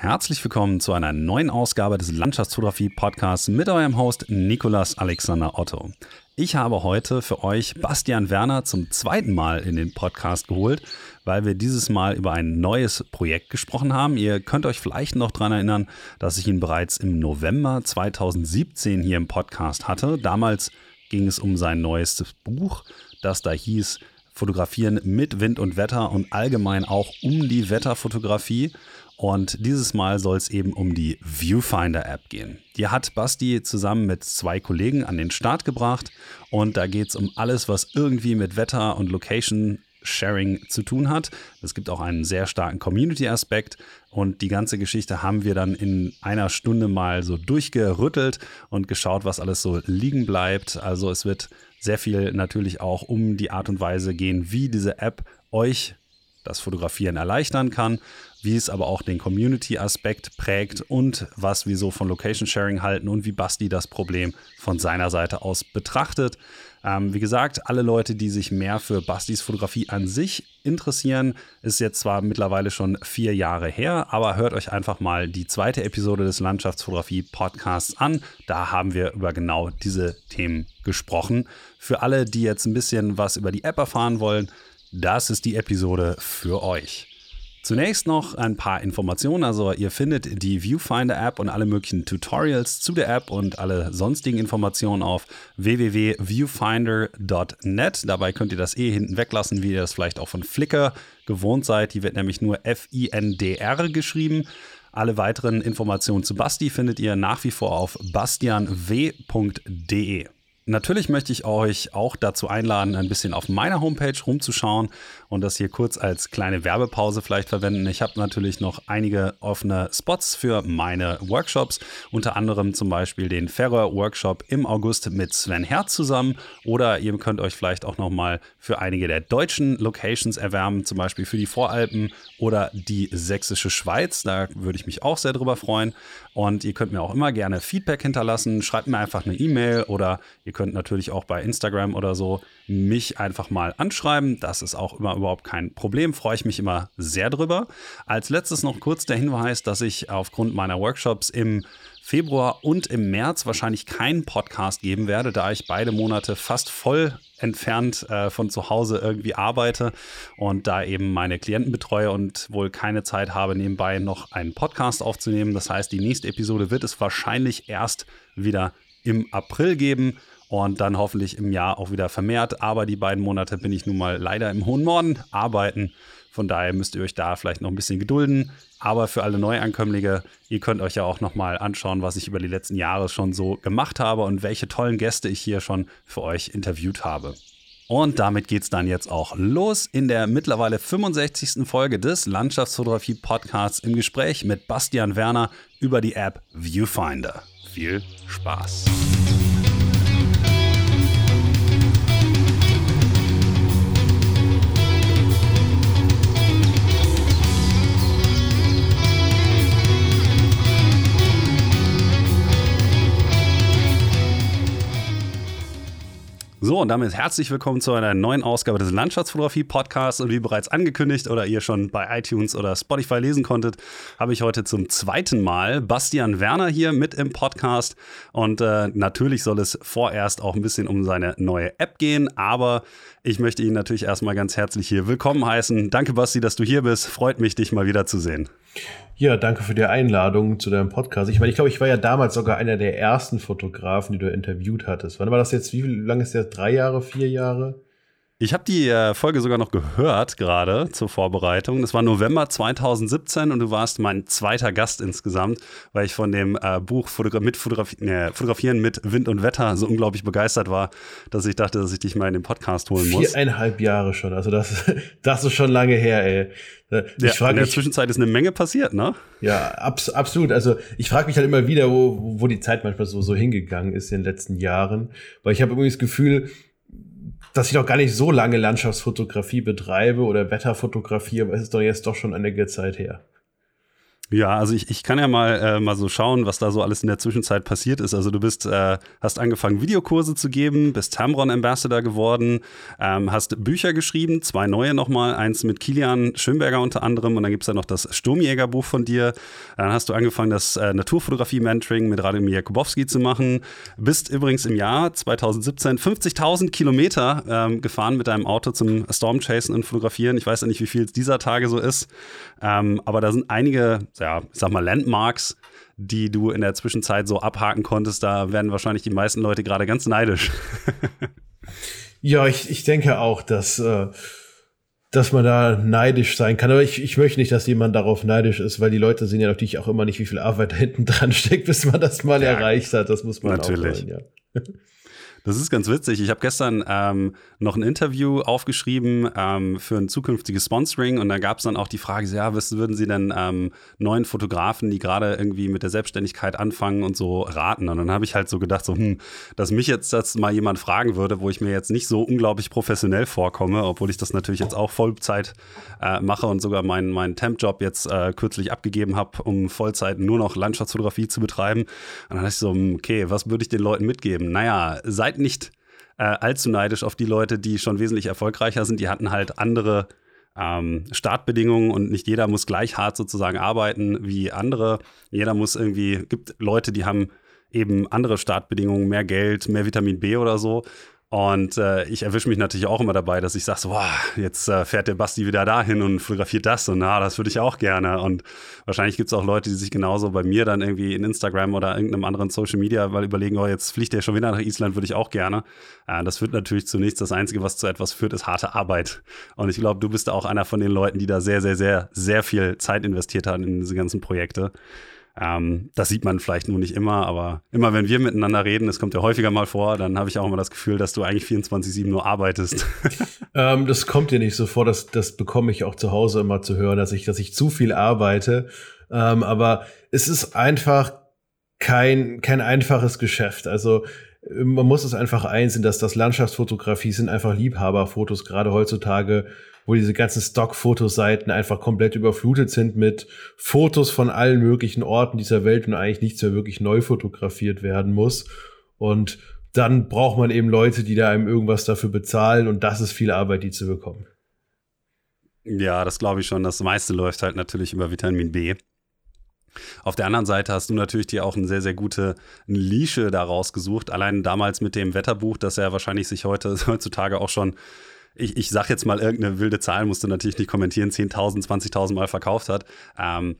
Herzlich willkommen zu einer neuen Ausgabe des Landschaftsfotografie Podcasts mit eurem Host Nikolas Alexander Otto. Ich habe heute für euch Bastian Werner zum zweiten Mal in den Podcast geholt, weil wir dieses Mal über ein neues Projekt gesprochen haben. Ihr könnt euch vielleicht noch daran erinnern, dass ich ihn bereits im November 2017 hier im Podcast hatte. Damals ging es um sein neuestes Buch, das da hieß Fotografieren mit Wind und Wetter und allgemein auch um die Wetterfotografie. Und dieses Mal soll es eben um die Viewfinder-App gehen. Die hat Basti zusammen mit zwei Kollegen an den Start gebracht. Und da geht es um alles, was irgendwie mit Wetter und Location Sharing zu tun hat. Es gibt auch einen sehr starken Community-Aspekt und die ganze Geschichte haben wir dann in einer Stunde mal so durchgerüttelt und geschaut, was alles so liegen bleibt. Also es wird sehr viel natürlich auch um die Art und Weise gehen, wie diese App euch das Fotografieren erleichtern kann, wie es aber auch den Community-Aspekt prägt und was wir so von Location Sharing halten und wie Basti das Problem von seiner Seite aus betrachtet. Ähm, wie gesagt, alle Leute, die sich mehr für Bastis Fotografie an sich interessieren, ist jetzt zwar mittlerweile schon vier Jahre her, aber hört euch einfach mal die zweite Episode des Landschaftsfotografie-Podcasts an. Da haben wir über genau diese Themen gesprochen. Für alle, die jetzt ein bisschen was über die App erfahren wollen, das ist die Episode für euch. Zunächst noch ein paar Informationen. Also ihr findet die Viewfinder-App und alle möglichen Tutorials zu der App und alle sonstigen Informationen auf www.viewfinder.net. Dabei könnt ihr das eh hinten weglassen, wie ihr das vielleicht auch von Flickr gewohnt seid. Die wird nämlich nur F-I-N-D-R geschrieben. Alle weiteren Informationen zu Basti findet ihr nach wie vor auf bastianw.de. Natürlich möchte ich euch auch dazu einladen, ein bisschen auf meiner Homepage rumzuschauen und das hier kurz als kleine Werbepause vielleicht verwenden. Ich habe natürlich noch einige offene Spots für meine Workshops, unter anderem zum Beispiel den Ferrer Workshop im August mit Sven Herz zusammen oder ihr könnt euch vielleicht auch noch mal für einige der deutschen Locations erwärmen, zum Beispiel für die Voralpen oder die sächsische Schweiz. Da würde ich mich auch sehr drüber freuen. Und ihr könnt mir auch immer gerne Feedback hinterlassen. Schreibt mir einfach eine E-Mail oder ihr könnt natürlich auch bei Instagram oder so mich einfach mal anschreiben. Das ist auch immer überhaupt kein Problem. Freue ich mich immer sehr drüber. Als letztes noch kurz der Hinweis, dass ich aufgrund meiner Workshops im Februar und im März wahrscheinlich keinen Podcast geben werde, da ich beide Monate fast voll entfernt äh, von zu Hause irgendwie arbeite und da eben meine Klienten betreue und wohl keine Zeit habe, nebenbei noch einen Podcast aufzunehmen. Das heißt, die nächste Episode wird es wahrscheinlich erst wieder im April geben und dann hoffentlich im Jahr auch wieder vermehrt. Aber die beiden Monate bin ich nun mal leider im hohen Norden arbeiten. Von daher müsst ihr euch da vielleicht noch ein bisschen gedulden. Aber für alle Neuankömmlinge, ihr könnt euch ja auch nochmal anschauen, was ich über die letzten Jahre schon so gemacht habe und welche tollen Gäste ich hier schon für euch interviewt habe. Und damit geht es dann jetzt auch los in der mittlerweile 65. Folge des Landschaftsfotografie Podcasts im Gespräch mit Bastian Werner über die App Viewfinder. Viel Spaß! So, und damit herzlich willkommen zu einer neuen Ausgabe des Landschaftsfotografie-Podcasts. Und wie bereits angekündigt oder ihr schon bei iTunes oder Spotify lesen konntet, habe ich heute zum zweiten Mal Bastian Werner hier mit im Podcast. Und äh, natürlich soll es vorerst auch ein bisschen um seine neue App gehen. Aber ich möchte ihn natürlich erstmal ganz herzlich hier willkommen heißen. Danke, Basti, dass du hier bist. Freut mich, dich mal wieder zu sehen. Ja, danke für die Einladung zu deinem Podcast. Ich meine, ich glaube, ich war ja damals sogar einer der ersten Fotografen, die du interviewt hattest. Wann war das jetzt? Wie lange ist der? Drei Jahre, vier Jahre? Ich habe die äh, Folge sogar noch gehört, gerade zur Vorbereitung. Das war November 2017 und du warst mein zweiter Gast insgesamt, weil ich von dem äh, Buch Fotogra mit Fotografi äh, Fotografieren mit Wind und Wetter so unglaublich begeistert war, dass ich dachte, dass ich dich mal in den Podcast holen muss. Viereinhalb Jahre schon, also das, das ist schon lange her, ey. Ich ja, frag in der mich, Zwischenzeit ist eine Menge passiert, ne? Ja, abs absolut. Also ich frage mich halt immer wieder, wo, wo die Zeit manchmal so, so hingegangen ist in den letzten Jahren. Weil ich habe irgendwie das Gefühl, dass ich noch gar nicht so lange Landschaftsfotografie betreibe oder Wetterfotografie, aber es ist doch jetzt doch schon einige Zeit her. Ja, also ich, ich kann ja mal, äh, mal so schauen, was da so alles in der Zwischenzeit passiert ist. Also du bist, äh, hast angefangen, Videokurse zu geben, bist Tamron Ambassador geworden, ähm, hast Bücher geschrieben, zwei neue nochmal, eins mit Kilian Schönberger unter anderem und dann gibt es ja noch das Sturmjägerbuch von dir. Dann hast du angefangen, das äh, Naturfotografie-Mentoring mit Radomir Jakubowski zu machen. Bist übrigens im Jahr 2017 50.000 Kilometer ähm, gefahren mit deinem Auto zum Stormchasen und Fotografieren. Ich weiß ja nicht, wie viel es dieser Tage so ist, ähm, aber da sind einige ja, ich sag mal, Landmarks, die du in der Zwischenzeit so abhaken konntest, da werden wahrscheinlich die meisten Leute gerade ganz neidisch. ja, ich, ich denke auch, dass, äh, dass man da neidisch sein kann. Aber ich, ich möchte nicht, dass jemand darauf neidisch ist, weil die Leute sehen ja natürlich auch immer nicht, wie viel Arbeit da hinten dran steckt, bis man das mal ja, erreicht hat. Das muss man natürlich. auch wollen, ja. Das ist ganz witzig. Ich habe gestern ähm, noch ein Interview aufgeschrieben ähm, für ein zukünftiges Sponsoring und da gab es dann auch die Frage, ja, was würden Sie denn ähm, neuen Fotografen, die gerade irgendwie mit der Selbstständigkeit anfangen und so raten? Und dann habe ich halt so gedacht, so, hm, dass mich jetzt das mal jemand fragen würde, wo ich mir jetzt nicht so unglaublich professionell vorkomme, obwohl ich das natürlich jetzt auch Vollzeit äh, mache und sogar meinen mein Temp-Job jetzt äh, kürzlich abgegeben habe, um Vollzeit nur noch Landschaftsfotografie zu betreiben. Und dann dachte ich so, hm, okay, was würde ich den Leuten mitgeben? Naja, seid nicht äh, allzu neidisch auf die Leute, die schon wesentlich erfolgreicher sind. Die hatten halt andere ähm, Startbedingungen und nicht jeder muss gleich hart sozusagen arbeiten wie andere. Jeder muss irgendwie, gibt Leute, die haben eben andere Startbedingungen, mehr Geld, mehr Vitamin B oder so. Und äh, ich erwische mich natürlich auch immer dabei, dass ich sage, so, wow, jetzt äh, fährt der Basti wieder dahin und fotografiert das und na, das würde ich auch gerne. Und wahrscheinlich gibt es auch Leute, die sich genauso bei mir dann irgendwie in Instagram oder irgendeinem anderen Social Media weil überlegen, oh, jetzt fliegt der schon wieder nach Island, würde ich auch gerne. Äh, das führt natürlich zunächst, das Einzige, was zu etwas führt, ist harte Arbeit. Und ich glaube, du bist auch einer von den Leuten, die da sehr, sehr, sehr, sehr viel Zeit investiert haben in diese ganzen Projekte. Ähm, das sieht man vielleicht nur nicht immer, aber immer wenn wir miteinander reden, das kommt ja häufiger mal vor, dann habe ich auch immer das Gefühl, dass du eigentlich 24-7 nur arbeitest. ähm, das kommt dir nicht so vor, das, das bekomme ich auch zu Hause immer zu hören, dass ich, dass ich zu viel arbeite. Ähm, aber es ist einfach kein, kein einfaches Geschäft. Also man muss es einfach einsehen, dass das Landschaftsfotografie sind einfach Liebhaberfotos, gerade heutzutage wo diese ganzen Stock-Fotoseiten einfach komplett überflutet sind mit Fotos von allen möglichen Orten dieser Welt und eigentlich nichts mehr wirklich neu fotografiert werden muss. Und dann braucht man eben Leute, die da einem irgendwas dafür bezahlen und das ist viel Arbeit, die zu bekommen. Ja, das glaube ich schon. Das meiste läuft halt natürlich über Vitamin B. Auf der anderen Seite hast du natürlich dir auch eine sehr, sehr gute Nische daraus gesucht. Allein damals mit dem Wetterbuch, das ja wahrscheinlich sich heute, heutzutage auch schon ich, ich sag jetzt mal irgendeine wilde Zahl, musst du natürlich nicht kommentieren, 10.000, 20.000 Mal verkauft hat. Ähm,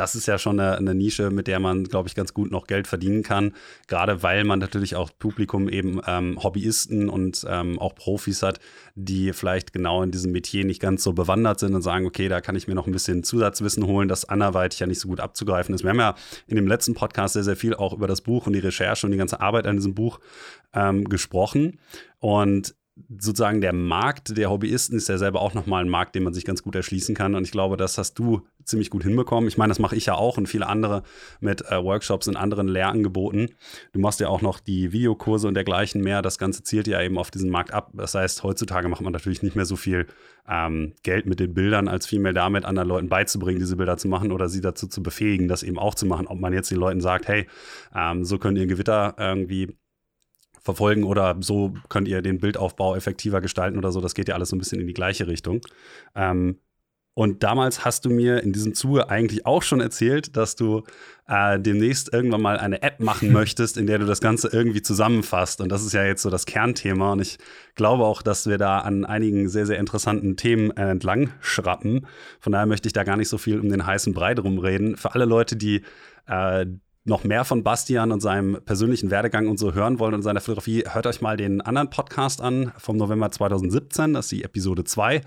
das ist ja schon eine, eine, Nische, mit der man, glaube ich, ganz gut noch Geld verdienen kann. Gerade weil man natürlich auch Publikum eben ähm, Hobbyisten und ähm, auch Profis hat, die vielleicht genau in diesem Metier nicht ganz so bewandert sind und sagen, okay, da kann ich mir noch ein bisschen Zusatzwissen holen, das anderweitig ja nicht so gut abzugreifen ist. Wir haben ja in dem letzten Podcast sehr, sehr viel auch über das Buch und die Recherche und die ganze Arbeit an diesem Buch ähm, gesprochen. Und sozusagen der Markt der Hobbyisten ist ja selber auch nochmal ein Markt, den man sich ganz gut erschließen kann. Und ich glaube, das hast du ziemlich gut hinbekommen. Ich meine, das mache ich ja auch und viele andere mit äh, Workshops und anderen Lehrangeboten. Du machst ja auch noch die Videokurse und dergleichen mehr. Das Ganze zielt ja eben auf diesen Markt ab. Das heißt, heutzutage macht man natürlich nicht mehr so viel ähm, Geld mit den Bildern, als vielmehr damit anderen Leuten beizubringen, diese Bilder zu machen oder sie dazu zu befähigen, das eben auch zu machen. Ob man jetzt den Leuten sagt, hey, ähm, so könnt ihr Gewitter irgendwie verfolgen oder so könnt ihr den Bildaufbau effektiver gestalten oder so. Das geht ja alles so ein bisschen in die gleiche Richtung. Ähm, und damals hast du mir in diesem Zuge eigentlich auch schon erzählt, dass du äh, demnächst irgendwann mal eine App machen möchtest, in der du das Ganze irgendwie zusammenfasst. Und das ist ja jetzt so das Kernthema. Und ich glaube auch, dass wir da an einigen sehr, sehr interessanten Themen äh, entlang schrappen. Von daher möchte ich da gar nicht so viel um den heißen Brei drum reden. Für alle Leute, die äh, noch mehr von Bastian und seinem persönlichen Werdegang und so hören wollt und seiner Fotografie, hört euch mal den anderen Podcast an vom November 2017, das ist die Episode 2. Äh,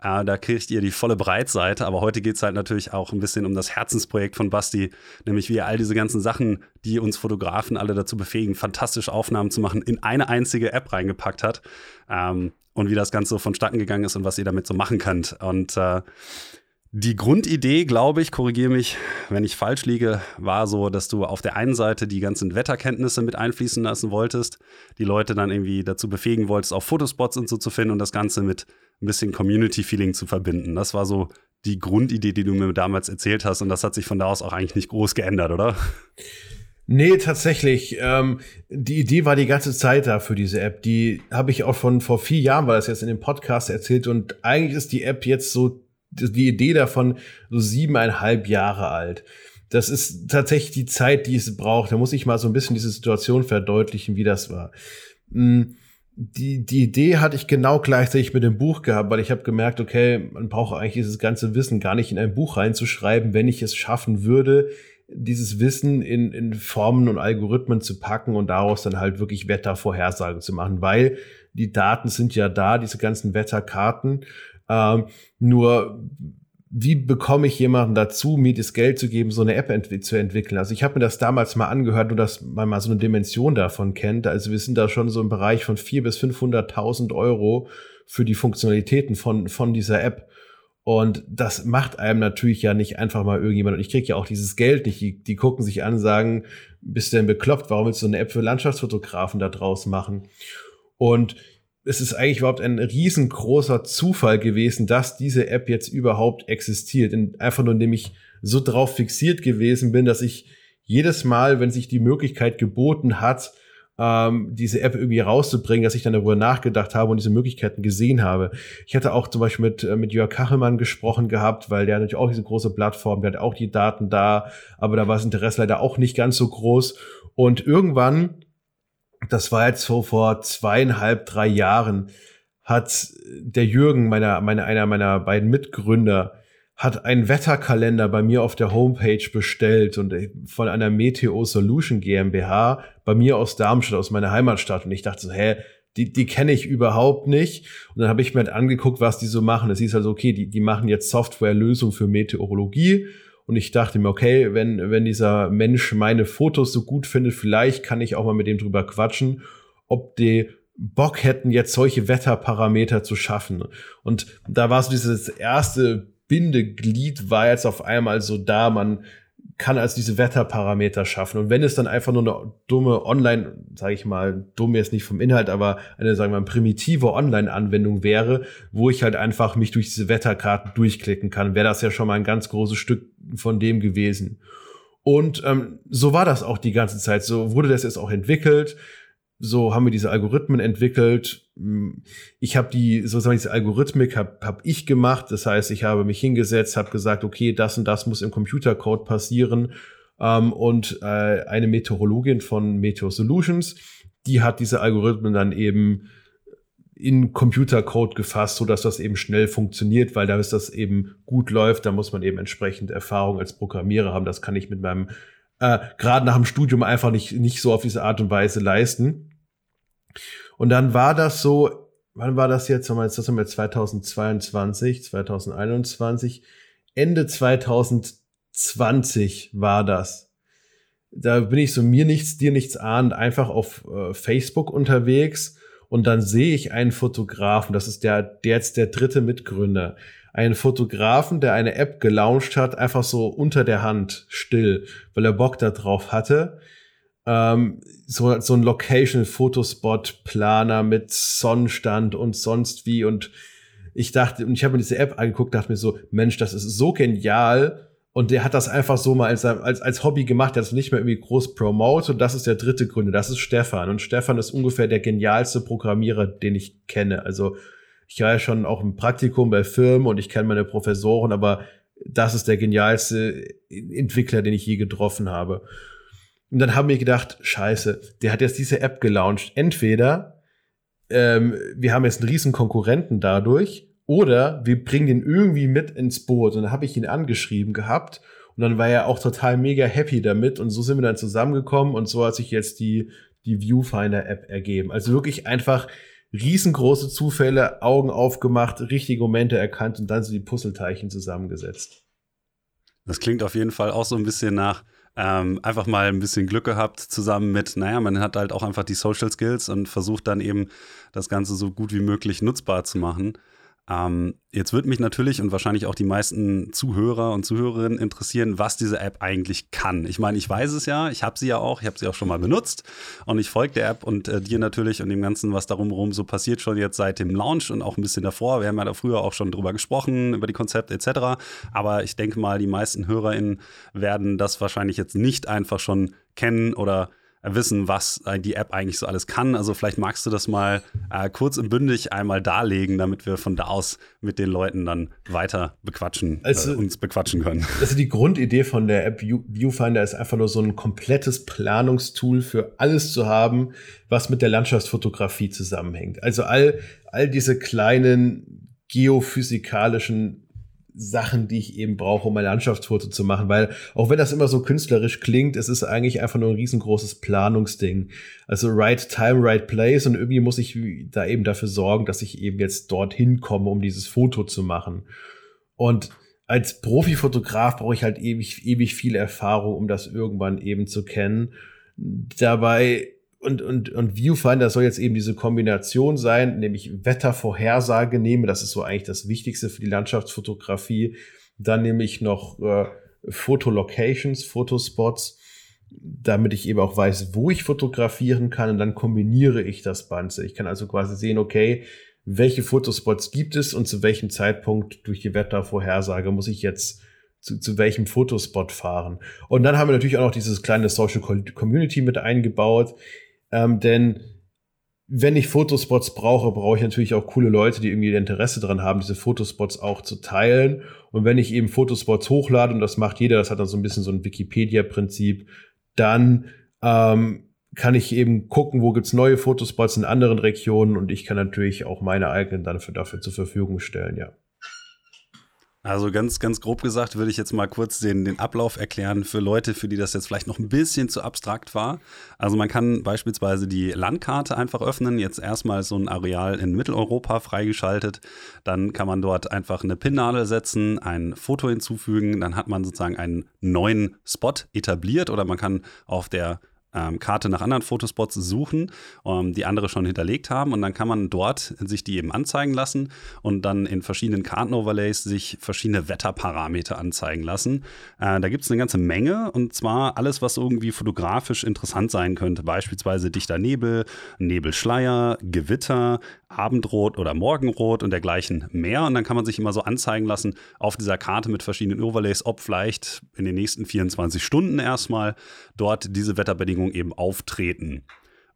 da kriegt ihr die volle Breitseite, aber heute geht es halt natürlich auch ein bisschen um das Herzensprojekt von Basti, nämlich wie er all diese ganzen Sachen, die uns Fotografen alle dazu befähigen, fantastische Aufnahmen zu machen, in eine einzige App reingepackt hat. Ähm, und wie das Ganze so vonstatten gegangen ist und was ihr damit so machen könnt. Und äh, die Grundidee, glaube ich, korrigiere mich, wenn ich falsch liege, war so, dass du auf der einen Seite die ganzen Wetterkenntnisse mit einfließen lassen wolltest, die Leute dann irgendwie dazu befähigen wolltest, auch Fotospots und so zu finden und das Ganze mit ein bisschen Community-Feeling zu verbinden. Das war so die Grundidee, die du mir damals erzählt hast. Und das hat sich von da aus auch eigentlich nicht groß geändert, oder? Nee, tatsächlich. Ähm, die Idee war die ganze Zeit da für diese App. Die habe ich auch von vor vier Jahren, war das jetzt in dem Podcast erzählt. Und eigentlich ist die App jetzt so, die Idee davon so siebeneinhalb Jahre alt. Das ist tatsächlich die Zeit, die es braucht. Da muss ich mal so ein bisschen diese Situation verdeutlichen, wie das war. Hm, die, die Idee hatte ich genau gleichzeitig mit dem Buch gehabt, weil ich habe gemerkt, okay, man braucht eigentlich dieses ganze Wissen gar nicht in ein Buch reinzuschreiben, wenn ich es schaffen würde, dieses Wissen in, in Formen und Algorithmen zu packen und daraus dann halt wirklich Wettervorhersagen zu machen, weil die Daten sind ja da, diese ganzen Wetterkarten. Ähm, nur wie bekomme ich jemanden dazu, mir das Geld zu geben, so eine App ent zu entwickeln? Also ich habe mir das damals mal angehört, nur dass man mal so eine Dimension davon kennt. Also wir sind da schon so im Bereich von vier bis 500.000 Euro für die Funktionalitäten von, von dieser App. Und das macht einem natürlich ja nicht einfach mal irgendjemand. Und ich kriege ja auch dieses Geld nicht. Die, die gucken sich an, sagen, bist du denn bekloppt? Warum willst du eine App für Landschaftsfotografen da draus machen? Und es ist eigentlich überhaupt ein riesengroßer Zufall gewesen, dass diese App jetzt überhaupt existiert. Und einfach nur, indem ich so drauf fixiert gewesen bin, dass ich jedes Mal, wenn sich die Möglichkeit geboten hat, ähm, diese App irgendwie rauszubringen, dass ich dann darüber nachgedacht habe und diese Möglichkeiten gesehen habe. Ich hatte auch zum Beispiel mit, äh, mit Jörg Kachelmann gesprochen gehabt, weil der natürlich auch diese große Plattform, der hat auch die Daten da, aber da war das Interesse leider auch nicht ganz so groß. Und irgendwann, das war jetzt so vor zweieinhalb, drei Jahren, hat der Jürgen, meiner, meiner, einer meiner beiden Mitgründer, hat einen Wetterkalender bei mir auf der Homepage bestellt und von einer Meteo Solution GmbH bei mir aus Darmstadt, aus meiner Heimatstadt. Und ich dachte so, hä, die, die kenne ich überhaupt nicht. Und dann habe ich mir halt angeguckt, was die so machen. Es hieß also, okay, die, die machen jetzt Softwarelösung für Meteorologie. Und ich dachte mir, okay, wenn, wenn dieser Mensch meine Fotos so gut findet, vielleicht kann ich auch mal mit dem drüber quatschen, ob die Bock hätten, jetzt solche Wetterparameter zu schaffen. Und da war so dieses erste Bindeglied war jetzt auf einmal so da. Man kann also diese Wetterparameter schaffen. Und wenn es dann einfach nur eine dumme Online, sage ich mal, dumm jetzt nicht vom Inhalt, aber eine, sagen wir mal, primitive Online-Anwendung wäre, wo ich halt einfach mich durch diese Wetterkarten durchklicken kann, wäre das ja schon mal ein ganz großes Stück von dem gewesen. Und ähm, so war das auch die ganze Zeit. So wurde das jetzt auch entwickelt so haben wir diese Algorithmen entwickelt. Ich habe die, sozusagen diese Algorithmik habe hab ich gemacht. Das heißt, ich habe mich hingesetzt, habe gesagt, okay, das und das muss im Computercode passieren. Ähm, und äh, eine Meteorologin von Meteor Solutions, die hat diese Algorithmen dann eben in Computercode gefasst, so dass das eben schnell funktioniert, weil da ist das eben gut läuft, da muss man eben entsprechend Erfahrung als Programmierer haben. Das kann ich mit meinem äh, gerade nach dem Studium einfach nicht, nicht so auf diese Art und Weise leisten. Und dann war das so, wann war das jetzt? Das haben wir 2022, 2021, Ende 2020 war das. Da bin ich so mir nichts, dir nichts ahnend, einfach auf äh, Facebook unterwegs und dann sehe ich einen Fotografen, das ist der, der jetzt der dritte Mitgründer, einen Fotografen, der eine App gelauncht hat, einfach so unter der Hand, still, weil er Bock da drauf hatte. Ähm, so, so ein Location-Fotospot-Planer mit Sonnenstand und sonst wie. Und ich dachte, und ich habe mir diese App angeguckt, dachte mir so, Mensch, das ist so genial. Und der hat das einfach so mal als, als, als Hobby gemacht, der hat es nicht mehr irgendwie groß promote. Und das ist der dritte Gründer, das ist Stefan. Und Stefan ist ungefähr der genialste Programmierer, den ich kenne. Also ich war ja schon auch im Praktikum bei Firmen und ich kenne meine Professoren, aber das ist der genialste Entwickler, den ich je getroffen habe. Und dann haben wir gedacht, scheiße, der hat jetzt diese App gelauncht. Entweder ähm, wir haben jetzt einen riesen Konkurrenten dadurch oder wir bringen den irgendwie mit ins Boot. Und dann habe ich ihn angeschrieben gehabt und dann war er auch total mega happy damit und so sind wir dann zusammengekommen und so hat sich jetzt die, die Viewfinder-App ergeben. Also wirklich einfach riesengroße Zufälle, Augen aufgemacht, richtige Momente erkannt und dann so die Puzzleteilchen zusammengesetzt. Das klingt auf jeden Fall auch so ein bisschen nach ähm, einfach mal ein bisschen Glück gehabt zusammen mit, naja, man hat halt auch einfach die Social Skills und versucht dann eben das Ganze so gut wie möglich nutzbar zu machen. Ähm, jetzt würde mich natürlich und wahrscheinlich auch die meisten Zuhörer und Zuhörerinnen interessieren, was diese App eigentlich kann. Ich meine, ich weiß es ja, ich habe sie ja auch, ich habe sie auch schon mal benutzt und ich folge der App und äh, dir natürlich und dem Ganzen, was darum rum so passiert, schon jetzt seit dem Launch und auch ein bisschen davor. Wir haben ja da früher auch schon drüber gesprochen, über die Konzepte etc. Aber ich denke mal, die meisten HörerInnen werden das wahrscheinlich jetzt nicht einfach schon kennen oder wissen, was die App eigentlich so alles kann. Also vielleicht magst du das mal äh, kurz und bündig einmal darlegen, damit wir von da aus mit den Leuten dann weiter bequatschen, äh, also, äh, uns bequatschen können. Also die Grundidee von der App Viewfinder ist einfach nur so ein komplettes Planungstool für alles zu haben, was mit der Landschaftsfotografie zusammenhängt. Also all, all diese kleinen geophysikalischen Sachen, die ich eben brauche, um ein Landschaftsfoto zu machen, weil auch wenn das immer so künstlerisch klingt, es ist eigentlich einfach nur ein riesengroßes Planungsding. Also right time, right place und irgendwie muss ich da eben dafür sorgen, dass ich eben jetzt dorthin komme, um dieses Foto zu machen. Und als Profifotograf brauche ich halt ewig, ewig viel Erfahrung, um das irgendwann eben zu kennen. Dabei und, und, und Viewfinder soll jetzt eben diese Kombination sein, nämlich Wettervorhersage nehme. Das ist so eigentlich das Wichtigste für die Landschaftsfotografie. Dann nehme ich noch äh, Fotolocations, Fotospots, damit ich eben auch weiß, wo ich fotografieren kann. Und dann kombiniere ich das Ganze. Ich kann also quasi sehen, okay, welche Fotospots gibt es und zu welchem Zeitpunkt durch die Wettervorhersage muss ich jetzt zu, zu welchem Fotospot fahren. Und dann haben wir natürlich auch noch dieses kleine Social Community mit eingebaut, ähm, denn wenn ich Fotospots brauche, brauche ich natürlich auch coole Leute, die irgendwie Interesse daran haben, diese Fotospots auch zu teilen. Und wenn ich eben Fotospots hochlade, und das macht jeder, das hat dann so ein bisschen so ein Wikipedia-Prinzip, dann ähm, kann ich eben gucken, wo gibt's neue Fotospots in anderen Regionen und ich kann natürlich auch meine eigenen dann für, dafür zur Verfügung stellen, ja. Also ganz, ganz grob gesagt würde ich jetzt mal kurz den, den Ablauf erklären für Leute, für die das jetzt vielleicht noch ein bisschen zu abstrakt war. Also man kann beispielsweise die Landkarte einfach öffnen, jetzt erstmal so ein Areal in Mitteleuropa freigeschaltet. Dann kann man dort einfach eine Pinnadel setzen, ein Foto hinzufügen, dann hat man sozusagen einen neuen Spot etabliert oder man kann auf der ähm, Karte nach anderen Fotospots suchen, ähm, die andere schon hinterlegt haben. Und dann kann man dort sich die eben anzeigen lassen und dann in verschiedenen Kartenoverlays sich verschiedene Wetterparameter anzeigen lassen. Äh, da gibt es eine ganze Menge und zwar alles, was irgendwie fotografisch interessant sein könnte. Beispielsweise dichter Nebel, Nebelschleier, Gewitter, Abendrot oder Morgenrot und dergleichen mehr. Und dann kann man sich immer so anzeigen lassen auf dieser Karte mit verschiedenen Overlays, ob vielleicht in den nächsten 24 Stunden erstmal dort diese Wetterbedingungen eben auftreten.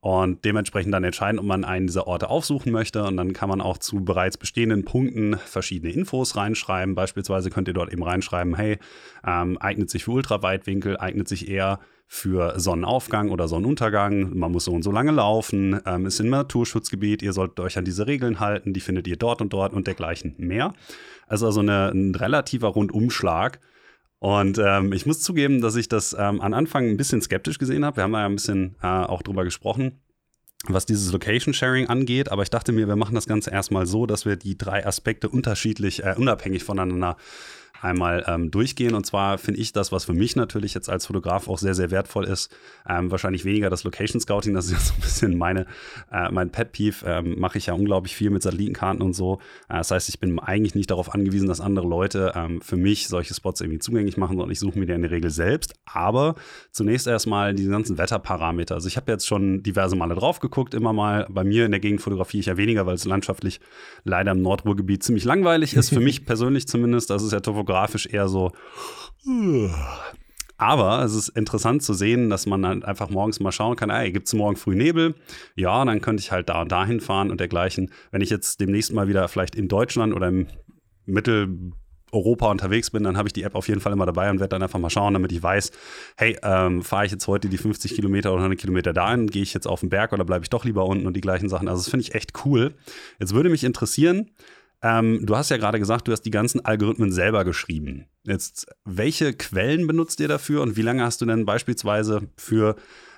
Und dementsprechend dann entscheiden, ob man einen dieser Orte aufsuchen möchte. Und dann kann man auch zu bereits bestehenden Punkten verschiedene Infos reinschreiben. Beispielsweise könnt ihr dort eben reinschreiben, hey, ähm, eignet sich für Ultraweitwinkel, eignet sich eher für Sonnenaufgang oder Sonnenuntergang. Man muss so und so lange laufen, ähm, ist ein Naturschutzgebiet, ihr solltet euch an diese Regeln halten, die findet ihr dort und dort und dergleichen mehr. Also also eine, ein relativer Rundumschlag. Und ähm, ich muss zugeben, dass ich das ähm, am Anfang ein bisschen skeptisch gesehen habe. Wir haben ja ein bisschen äh, auch drüber gesprochen was dieses Location Sharing angeht, aber ich dachte mir, wir machen das Ganze erstmal so, dass wir die drei Aspekte unterschiedlich, äh, unabhängig voneinander einmal ähm, durchgehen. Und zwar finde ich das, was für mich natürlich jetzt als Fotograf auch sehr, sehr wertvoll ist, ähm, wahrscheinlich weniger das Location Scouting. Das ist ja so ein bisschen meine, äh, mein Pet Peeve. Ähm, Mache ich ja unglaublich viel mit Satellitenkarten und so. Äh, das heißt, ich bin eigentlich nicht darauf angewiesen, dass andere Leute ähm, für mich solche Spots irgendwie zugänglich machen, sondern ich suche mir die in der Regel selbst. Aber zunächst erstmal die ganzen Wetterparameter. Also ich habe jetzt schon diverse Male drauf geguckt, immer mal. Bei mir in der Gegend fotografiere ich ja weniger, weil es landschaftlich leider im Nordruhrgebiet ziemlich langweilig ist. Für mich persönlich zumindest. Das ist ja topografisch eher so. Aber es ist interessant zu sehen, dass man halt einfach morgens mal schauen kann, ey, gibt es morgen früh Nebel? Ja, dann könnte ich halt da und dahin fahren und dergleichen. Wenn ich jetzt demnächst mal wieder vielleicht in Deutschland oder im Mitteleuropa unterwegs bin, dann habe ich die App auf jeden Fall immer dabei und werde dann einfach mal schauen, damit ich weiß, hey, ähm, fahre ich jetzt heute die 50 Kilometer oder 100 Kilometer dahin, gehe ich jetzt auf den Berg oder bleibe ich doch lieber unten und die gleichen Sachen. Also das finde ich echt cool. Jetzt würde mich interessieren, ähm, du hast ja gerade gesagt, du hast die ganzen Algorithmen selber geschrieben. Jetzt, welche Quellen benutzt ihr dafür und wie lange hast du denn beispielsweise für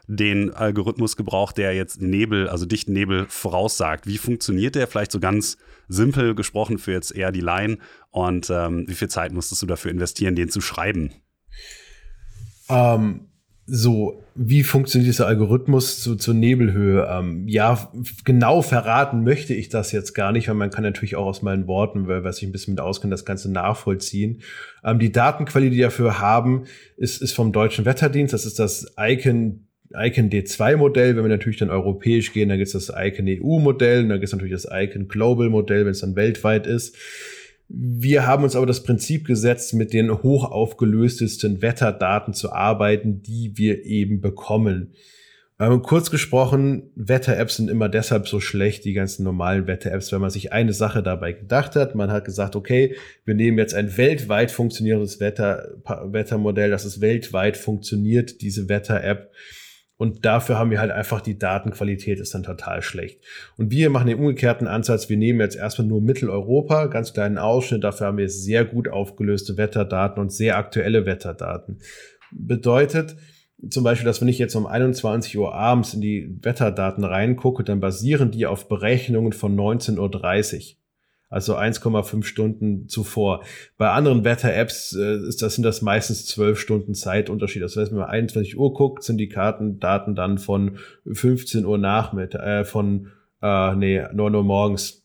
den Algorithmus gebraucht, der jetzt Nebel, also dichten Nebel voraussagt? Wie funktioniert der? Vielleicht so ganz simpel gesprochen für jetzt eher die Line und ähm, wie viel Zeit musstest du dafür investieren, den zu schreiben? Ähm, so, wie funktioniert dieser Algorithmus zu, zur Nebelhöhe? Ähm, ja, genau verraten möchte ich das jetzt gar nicht, weil man kann natürlich auch aus meinen Worten, weil was ich ein bisschen mit auskennt, das Ganze nachvollziehen. Ähm, die Datenqualität, die wir dafür haben, ist, ist vom Deutschen Wetterdienst. Das ist das Icon Icon D2-Modell, wenn wir natürlich dann europäisch gehen, dann gibt es das Icon EU-Modell, dann gibt es natürlich das Icon Global-Modell, wenn es dann weltweit ist. Wir haben uns aber das Prinzip gesetzt, mit den hochaufgelöstesten Wetterdaten zu arbeiten, die wir eben bekommen. Ähm, kurz gesprochen, Wetter-Apps sind immer deshalb so schlecht, die ganzen normalen Wetter-Apps, wenn man sich eine Sache dabei gedacht hat. Man hat gesagt, okay, wir nehmen jetzt ein weltweit funktionierendes Wetter, Wettermodell, das ist weltweit funktioniert, diese Wetter-App und dafür haben wir halt einfach die Datenqualität ist dann total schlecht. Und wir machen den umgekehrten Ansatz. Wir nehmen jetzt erstmal nur Mitteleuropa, ganz kleinen Ausschnitt. Dafür haben wir sehr gut aufgelöste Wetterdaten und sehr aktuelle Wetterdaten. Bedeutet, zum Beispiel, dass wenn ich jetzt um 21 Uhr abends in die Wetterdaten reingucke, dann basieren die auf Berechnungen von 19.30 Uhr also 1,5 Stunden zuvor. Bei anderen Wetter-Apps äh, ist das, sind das meistens 12 Stunden Zeitunterschied. Das heißt, wenn man 21 Uhr guckt, sind die Kartendaten dann von 15 Uhr Nachmittag, äh, von äh, nee, 9 Uhr morgens.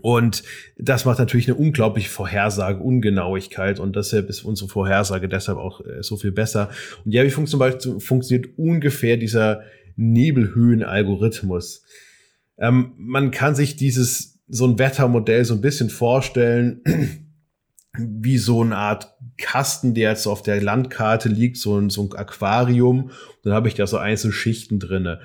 Und das macht natürlich eine unglaubliche Vorhersage, Ungenauigkeit und deshalb ist unsere Vorhersage deshalb auch äh, so viel besser. Und ja, wie fun zum Beispiel funktioniert ungefähr dieser Nebelhöhen-Algorithmus? Ähm, man kann sich dieses so ein Wettermodell so ein bisschen vorstellen, wie so eine Art Kasten, der jetzt auf der Landkarte liegt, so ein, so ein Aquarium. Und dann habe ich da so einzelne Schichten drinne.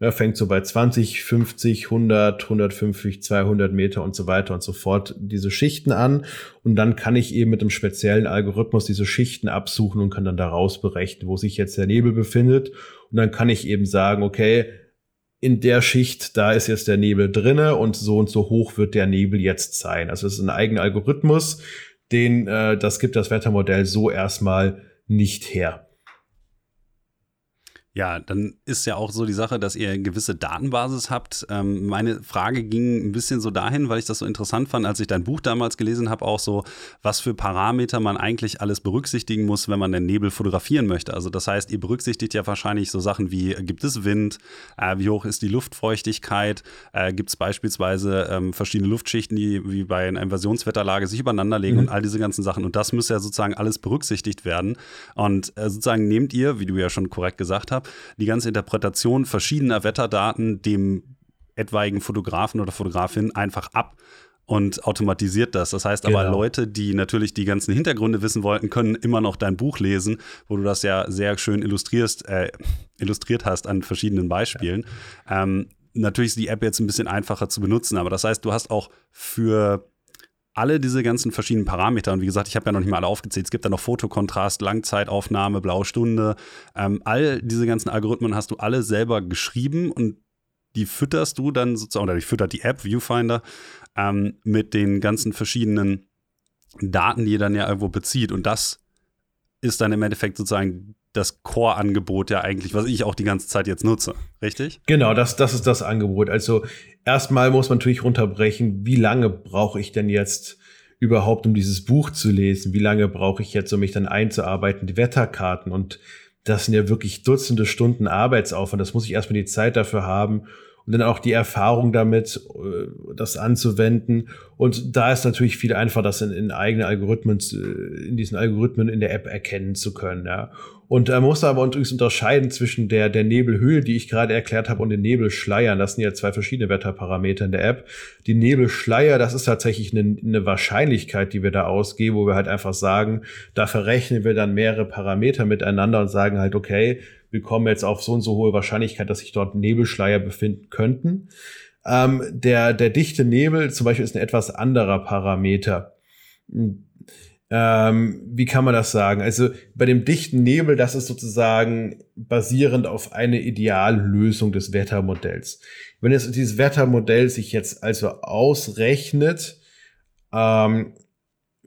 Ja, fängt so bei 20, 50, 100, 150, 200 Meter und so weiter und so fort diese Schichten an. Und dann kann ich eben mit einem speziellen Algorithmus diese Schichten absuchen und kann dann daraus berechnen, wo sich jetzt der Nebel befindet. Und dann kann ich eben sagen, okay, in der Schicht, da ist jetzt der Nebel drinne und so und so hoch wird der Nebel jetzt sein. Also es ist ein eigener Algorithmus, den äh, das gibt das Wettermodell so erstmal nicht her. Ja, dann ist ja auch so die Sache, dass ihr eine gewisse Datenbasis habt. Ähm, meine Frage ging ein bisschen so dahin, weil ich das so interessant fand, als ich dein Buch damals gelesen habe, auch so, was für Parameter man eigentlich alles berücksichtigen muss, wenn man den Nebel fotografieren möchte. Also das heißt, ihr berücksichtigt ja wahrscheinlich so Sachen wie, gibt es Wind, äh, wie hoch ist die Luftfeuchtigkeit, äh, gibt es beispielsweise ähm, verschiedene Luftschichten, die wie bei einer Invasionswetterlage sich übereinander legen mhm. und all diese ganzen Sachen. Und das muss ja sozusagen alles berücksichtigt werden. Und äh, sozusagen nehmt ihr, wie du ja schon korrekt gesagt hast, die ganze Interpretation verschiedener Wetterdaten dem etwaigen Fotografen oder Fotografin einfach ab und automatisiert das. Das heißt aber, genau. Leute, die natürlich die ganzen Hintergründe wissen wollten, können immer noch dein Buch lesen, wo du das ja sehr schön illustrierst, äh, illustriert hast an verschiedenen Beispielen. Ja. Ähm, natürlich ist die App jetzt ein bisschen einfacher zu benutzen, aber das heißt, du hast auch für alle diese ganzen verschiedenen Parameter, und wie gesagt, ich habe ja noch nicht mal alle aufgezählt, es gibt da noch Fotokontrast, Langzeitaufnahme, blaue Stunde, ähm, all diese ganzen Algorithmen hast du alle selber geschrieben und die fütterst du dann sozusagen, oder die füttert die App Viewfinder ähm, mit den ganzen verschiedenen Daten, die ihr dann ja irgendwo bezieht. Und das ist dann im Endeffekt sozusagen das Core-Angebot ja eigentlich, was ich auch die ganze Zeit jetzt nutze, richtig? Genau, das, das ist das Angebot. Also erstmal muss man natürlich runterbrechen, wie lange brauche ich denn jetzt überhaupt, um dieses Buch zu lesen? Wie lange brauche ich jetzt, um mich dann einzuarbeiten, die Wetterkarten? Und das sind ja wirklich Dutzende Stunden Arbeitsaufwand. Das muss ich erstmal die Zeit dafür haben und dann auch die Erfahrung damit, äh, das anzuwenden. Und da ist natürlich viel einfacher, das in, in eigene Algorithmen, in diesen Algorithmen in der App erkennen zu können. Ja. Und er muss aber übrigens unterscheiden zwischen der, der Nebelhöhe, die ich gerade erklärt habe, und den Nebelschleiern. Das sind ja zwei verschiedene Wetterparameter in der App. Die Nebelschleier, das ist tatsächlich eine, eine Wahrscheinlichkeit, die wir da ausgeben, wo wir halt einfach sagen, da verrechnen wir dann mehrere Parameter miteinander und sagen halt, okay, wir kommen jetzt auf so und so hohe Wahrscheinlichkeit, dass sich dort Nebelschleier befinden könnten. Ähm, der, der dichte Nebel zum Beispiel ist ein etwas anderer Parameter ähm, wie kann man das sagen? Also bei dem dichten Nebel, das ist sozusagen basierend auf eine Ideallösung des Wettermodells. Wenn jetzt dieses Wettermodell sich jetzt also ausrechnet, ähm,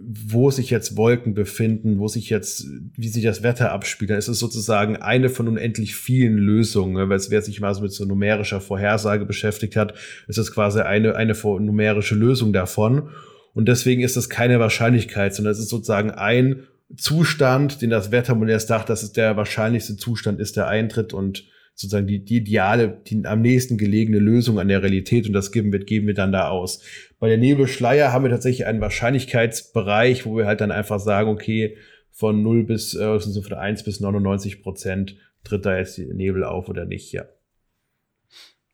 wo sich jetzt Wolken befinden, wo sich jetzt, wie sich das Wetter abspielt, dann ist es sozusagen eine von unendlich vielen Lösungen. Weil wer sich mal so mit so numerischer Vorhersage beschäftigt hat, ist das quasi eine, eine numerische Lösung davon. Und deswegen ist das keine Wahrscheinlichkeit, sondern es ist sozusagen ein Zustand, den das Wettermodell sagt, dass es der wahrscheinlichste Zustand ist, der eintritt und sozusagen die, die ideale, die am nächsten gelegene Lösung an der Realität und das geben wir, geben wir dann da aus. Bei der Nebelschleier haben wir tatsächlich einen Wahrscheinlichkeitsbereich, wo wir halt dann einfach sagen, okay, von 0 bis, äh, so von 1 bis 99 Prozent tritt da jetzt Nebel auf oder nicht, ja.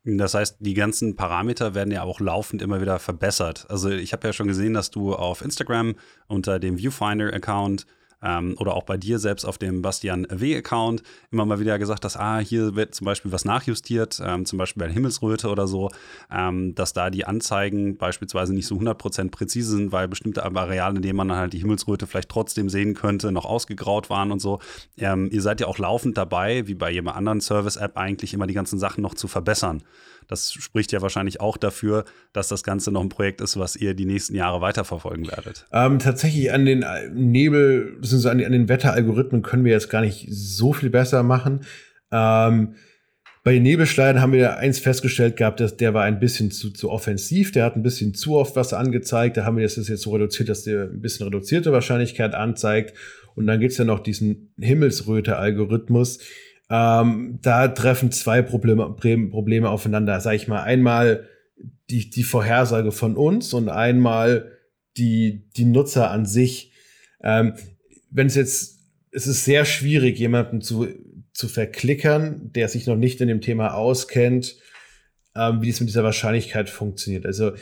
Das heißt, die ganzen Parameter werden ja auch laufend immer wieder verbessert. Also ich habe ja schon gesehen, dass du auf Instagram unter dem Viewfinder-Account ähm, oder auch bei dir selbst auf dem Bastian W-Account immer mal wieder gesagt hast, ah, hier wird zum Beispiel was nachjustiert, ähm, zum Beispiel bei der Himmelsröte oder so, ähm, dass da die Anzeigen beispielsweise nicht so 100% präzise sind, weil bestimmte Areale, in denen man halt die Himmelsröte vielleicht trotzdem sehen könnte, noch ausgegraut waren und so. Ähm, ihr seid ja auch laufend dabei, wie bei jemand anderen Service-App eigentlich immer die ganzen Sachen noch zu verbessern. Das spricht ja wahrscheinlich auch dafür, dass das Ganze noch ein Projekt ist, was ihr die nächsten Jahre weiterverfolgen werdet. Ähm, tatsächlich an den Nebel, beziehungsweise an, den Wetteralgorithmen können wir jetzt gar nicht so viel besser machen. Ähm, bei den Nebelschleiern haben wir eins festgestellt gehabt, dass der war ein bisschen zu, zu offensiv, der hat ein bisschen zu oft was angezeigt. Da haben wir das jetzt so reduziert, dass der ein bisschen reduzierte Wahrscheinlichkeit anzeigt. Und dann gibt's ja noch diesen Himmelsröte-Algorithmus, ähm, da treffen zwei Probleme, Probleme aufeinander. Sag ich mal, einmal die, die Vorhersage von uns und einmal die, die Nutzer an sich. Ähm, Wenn es jetzt, es ist sehr schwierig, jemanden zu, zu verklickern, der sich noch nicht in dem Thema auskennt, ähm, wie es mit dieser Wahrscheinlichkeit funktioniert. Also,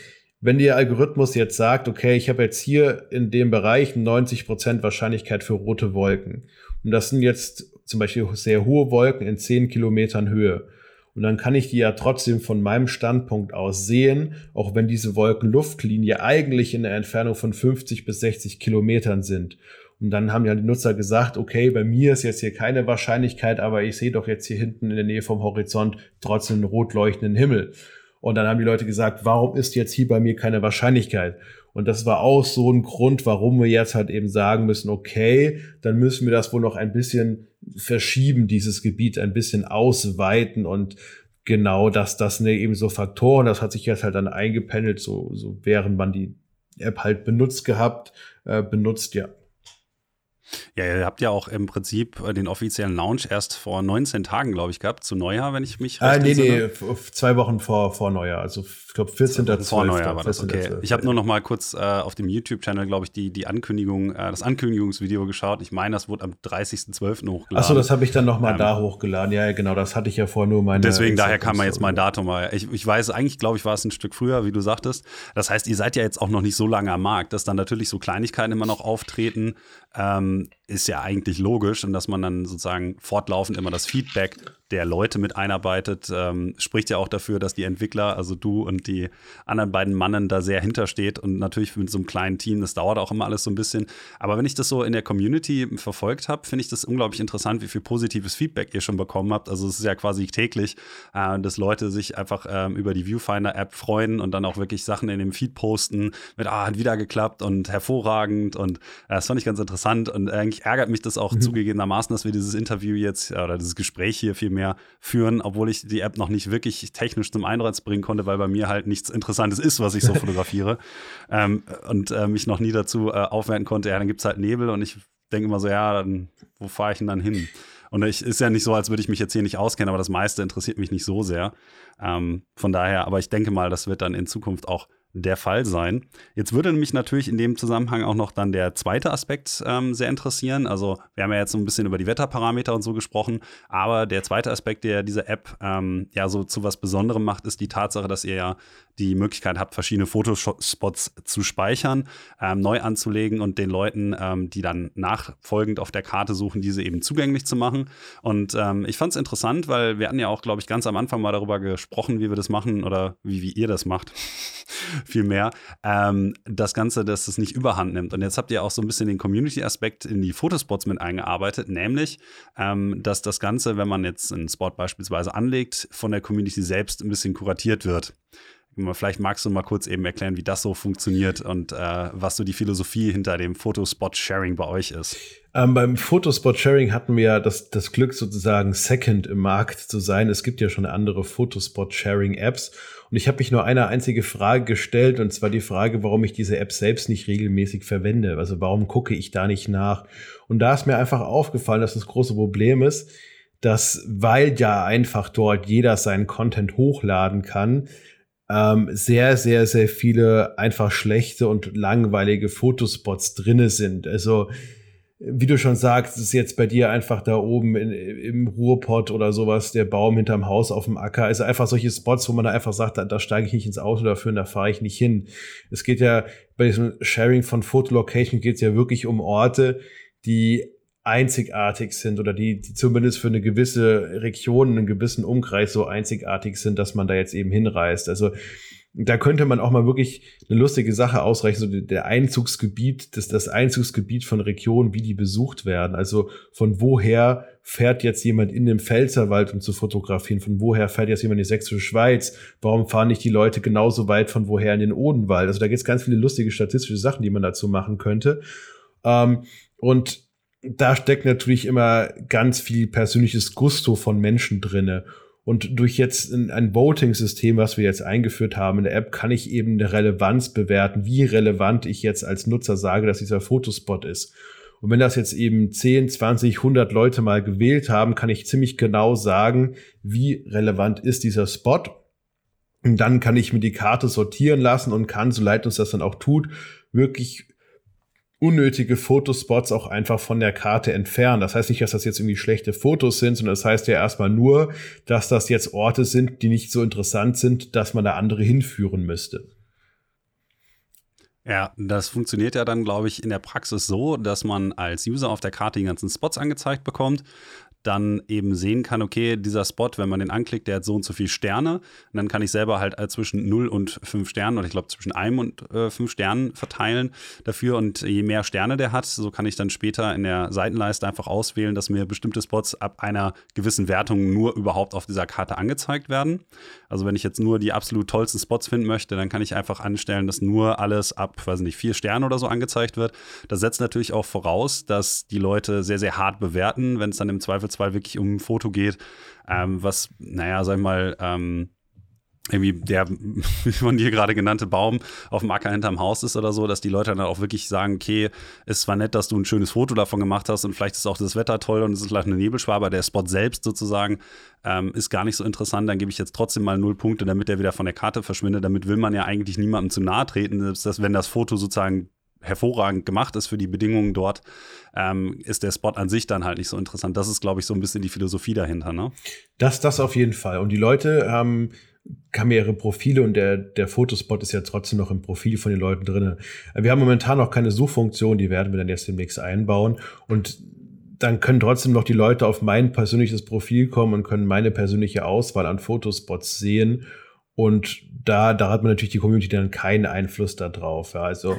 wenn der Algorithmus jetzt sagt, okay, ich habe jetzt hier in dem Bereich 90% Wahrscheinlichkeit für rote Wolken. Und das sind jetzt zum Beispiel sehr hohe Wolken in 10 Kilometern Höhe. Und dann kann ich die ja trotzdem von meinem Standpunkt aus sehen, auch wenn diese Wolkenluftlinie eigentlich in der Entfernung von 50 bis 60 Kilometern sind. Und dann haben ja die Nutzer gesagt, okay, bei mir ist jetzt hier keine Wahrscheinlichkeit, aber ich sehe doch jetzt hier hinten in der Nähe vom Horizont trotzdem einen rot leuchtenden Himmel. Und dann haben die Leute gesagt, warum ist jetzt hier bei mir keine Wahrscheinlichkeit? Und das war auch so ein Grund, warum wir jetzt halt eben sagen müssen, okay, dann müssen wir das wohl noch ein bisschen verschieben, dieses Gebiet ein bisschen ausweiten und genau das, das sind eben so Faktoren, das hat sich jetzt halt dann eingependelt, so, so während man die App halt benutzt gehabt, äh, benutzt, ja. Ja, ihr habt ja auch im Prinzip äh, den offiziellen Launch erst vor 19 Tagen, glaube ich, gehabt, zu Neujahr, wenn ich mich recht ah, nee, nee, zwei Wochen vor, vor Neujahr, also glaube 14. Vor Neujahr war das, okay. Ich habe nur noch mal kurz äh, auf dem YouTube-Channel, glaube ich, die, die Ankündigung, äh, das Ankündigungsvideo geschaut. Ich meine, das wurde am 30.12. hochgeladen. Achso, das habe ich dann noch mal ähm, da hochgeladen. Ja, genau, das hatte ich ja vorher nur meine Deswegen, daher kam man jetzt mein Datum. Ich, ich weiß, eigentlich glaube ich, war es ein Stück früher, wie du sagtest. Das heißt, ihr seid ja jetzt auch noch nicht so lange am Markt, dass dann natürlich so Kleinigkeiten immer noch auftreten. Ähm, ist ja eigentlich logisch und dass man dann sozusagen fortlaufend immer das Feedback der Leute mit einarbeitet, ähm, spricht ja auch dafür, dass die Entwickler, also du und die anderen beiden Mannen da sehr hintersteht und natürlich mit so einem kleinen Team, das dauert auch immer alles so ein bisschen. Aber wenn ich das so in der Community verfolgt habe, finde ich das unglaublich interessant, wie viel positives Feedback ihr schon bekommen habt. Also es ist ja quasi täglich, äh, dass Leute sich einfach ähm, über die Viewfinder-App freuen und dann auch wirklich Sachen in dem Feed posten mit, ah, hat wieder geklappt und hervorragend und äh, das fand ich ganz interessant und eigentlich ärgert mich das auch mhm. zugegebenermaßen, dass wir dieses Interview jetzt oder dieses Gespräch hier viel mehr führen, obwohl ich die App noch nicht wirklich technisch zum Einsatz bringen konnte, weil bei mir halt nichts Interessantes ist, was ich so fotografiere. ähm, und äh, mich noch nie dazu äh, aufwerten konnte, ja, dann gibt es halt Nebel und ich denke immer so, ja, dann, wo fahre ich denn dann hin? Und es ist ja nicht so, als würde ich mich jetzt hier nicht auskennen, aber das meiste interessiert mich nicht so sehr. Ähm, von daher, aber ich denke mal, das wird dann in Zukunft auch der Fall sein. Jetzt würde mich natürlich in dem Zusammenhang auch noch dann der zweite Aspekt ähm, sehr interessieren. Also wir haben ja jetzt so ein bisschen über die Wetterparameter und so gesprochen, aber der zweite Aspekt, der diese App ähm, ja so zu was Besonderem macht, ist die Tatsache, dass ihr ja die Möglichkeit habt, verschiedene Fotospots zu speichern, ähm, neu anzulegen und den Leuten, ähm, die dann nachfolgend auf der Karte suchen, diese eben zugänglich zu machen. Und ähm, ich fand es interessant, weil wir hatten ja auch, glaube ich, ganz am Anfang mal darüber gesprochen, wie wir das machen oder wie, wie ihr das macht. Vielmehr. Ähm, das Ganze, dass es nicht überhand nimmt. Und jetzt habt ihr auch so ein bisschen den Community-Aspekt in die Fotospots mit eingearbeitet, nämlich, ähm, dass das Ganze, wenn man jetzt einen Spot beispielsweise anlegt, von der Community selbst ein bisschen kuratiert wird. Vielleicht magst du mal kurz eben erklären, wie das so funktioniert und äh, was so die Philosophie hinter dem Fotospot-Sharing bei euch ist. Ähm, beim Fotospot-Sharing hatten wir ja das, das Glück, sozusagen Second im Markt zu sein. Es gibt ja schon andere Fotospot-Sharing-Apps. Und ich habe mich nur eine einzige Frage gestellt, und zwar die Frage, warum ich diese App selbst nicht regelmäßig verwende. Also warum gucke ich da nicht nach? Und da ist mir einfach aufgefallen, dass das große Problem ist, dass weil ja einfach dort jeder seinen Content hochladen kann, ähm, sehr, sehr, sehr viele einfach schlechte und langweilige Fotospots drinne sind. Also wie du schon sagst, ist jetzt bei dir einfach da oben in, im Ruhrpott oder sowas, der Baum hinterm Haus auf dem Acker. Also einfach solche Spots, wo man da einfach sagt, da, da steige ich nicht ins Auto dafür und da fahre ich nicht hin. Es geht ja bei diesem Sharing von Fotolocation geht es ja wirklich um Orte, die einzigartig sind oder die, die zumindest für eine gewisse Region, einen gewissen Umkreis so einzigartig sind, dass man da jetzt eben hinreist. Also da könnte man auch mal wirklich eine lustige Sache ausrechnen, so der Einzugsgebiet, das, das Einzugsgebiet von Regionen, wie die besucht werden. Also von woher fährt jetzt jemand in den Pfälzerwald, um zu fotografieren? Von woher fährt jetzt jemand in die Sächsische Schweiz? Warum fahren nicht die Leute genauso weit von woher in den Odenwald? Also da gibt es ganz viele lustige statistische Sachen, die man dazu machen könnte. Ähm, und da steckt natürlich immer ganz viel persönliches Gusto von Menschen drinne. Und durch jetzt ein Voting-System, was wir jetzt eingeführt haben in der App, kann ich eben eine Relevanz bewerten, wie relevant ich jetzt als Nutzer sage, dass dieser Fotospot ist. Und wenn das jetzt eben 10, 20, 100 Leute mal gewählt haben, kann ich ziemlich genau sagen, wie relevant ist dieser Spot. Und dann kann ich mir die Karte sortieren lassen und kann, so leid uns das dann auch tut, wirklich unnötige Fotospots auch einfach von der Karte entfernen. Das heißt nicht, dass das jetzt irgendwie schlechte Fotos sind, sondern das heißt ja erstmal nur, dass das jetzt Orte sind, die nicht so interessant sind, dass man da andere hinführen müsste. Ja, das funktioniert ja dann, glaube ich, in der Praxis so, dass man als User auf der Karte die ganzen Spots angezeigt bekommt dann eben sehen kann, okay, dieser Spot, wenn man den anklickt, der hat so und so viele Sterne. Und dann kann ich selber halt äh, zwischen 0 und 5 Sternen oder ich glaube zwischen einem und äh, 5 Sternen verteilen dafür. Und je mehr Sterne der hat, so kann ich dann später in der Seitenleiste einfach auswählen, dass mir bestimmte Spots ab einer gewissen Wertung nur überhaupt auf dieser Karte angezeigt werden. Also wenn ich jetzt nur die absolut tollsten Spots finden möchte, dann kann ich einfach anstellen, dass nur alles ab, weiß nicht, vier Sternen oder so angezeigt wird. Das setzt natürlich auch voraus, dass die Leute sehr, sehr hart bewerten, wenn es dann im Zweifelsfall Zweifelsfall wirklich um ein Foto geht, ähm, was, naja, sag ich mal, ähm, irgendwie der von dir gerade genannte Baum auf dem Acker hinterm Haus ist oder so, dass die Leute dann auch wirklich sagen, okay, es war nett, dass du ein schönes Foto davon gemacht hast und vielleicht ist auch das Wetter toll und es ist vielleicht eine Nebelschwabe, der Spot selbst sozusagen ähm, ist gar nicht so interessant, dann gebe ich jetzt trotzdem mal null Punkte, damit er wieder von der Karte verschwindet. Damit will man ja eigentlich niemandem zu nahe treten, selbst dass, wenn das Foto sozusagen hervorragend gemacht ist für die Bedingungen dort, ähm, ist der Spot an sich dann halt nicht so interessant. Das ist, glaube ich, so ein bisschen die Philosophie dahinter, ne? Das, das auf jeden Fall. Und die Leute haben, haben ihre Profile und der, der Fotospot ist ja trotzdem noch im Profil von den Leuten drin. Wir haben momentan noch keine Suchfunktion, die werden wir dann jetzt demnächst einbauen. Und dann können trotzdem noch die Leute auf mein persönliches Profil kommen und können meine persönliche Auswahl an Fotospots sehen. Und da, da hat man natürlich die Community dann keinen Einfluss darauf. Ja. Also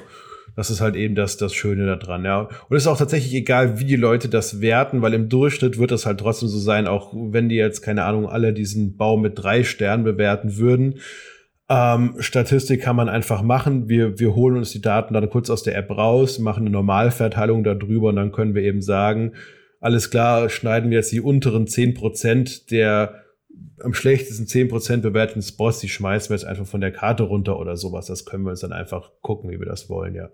das ist halt eben das, das Schöne daran, ja. Und es ist auch tatsächlich egal, wie die Leute das werten, weil im Durchschnitt wird das halt trotzdem so sein, auch wenn die jetzt, keine Ahnung, alle diesen Baum mit drei Sternen bewerten würden. Ähm, Statistik kann man einfach machen. Wir, wir holen uns die Daten dann kurz aus der App raus, machen eine Normalverteilung darüber und dann können wir eben sagen, alles klar, schneiden wir jetzt die unteren zehn Prozent der am schlechtesten 10% bewerteten Spots, die schmeißen wir jetzt einfach von der Karte runter oder sowas. Das können wir uns dann einfach gucken, wie wir das wollen, ja.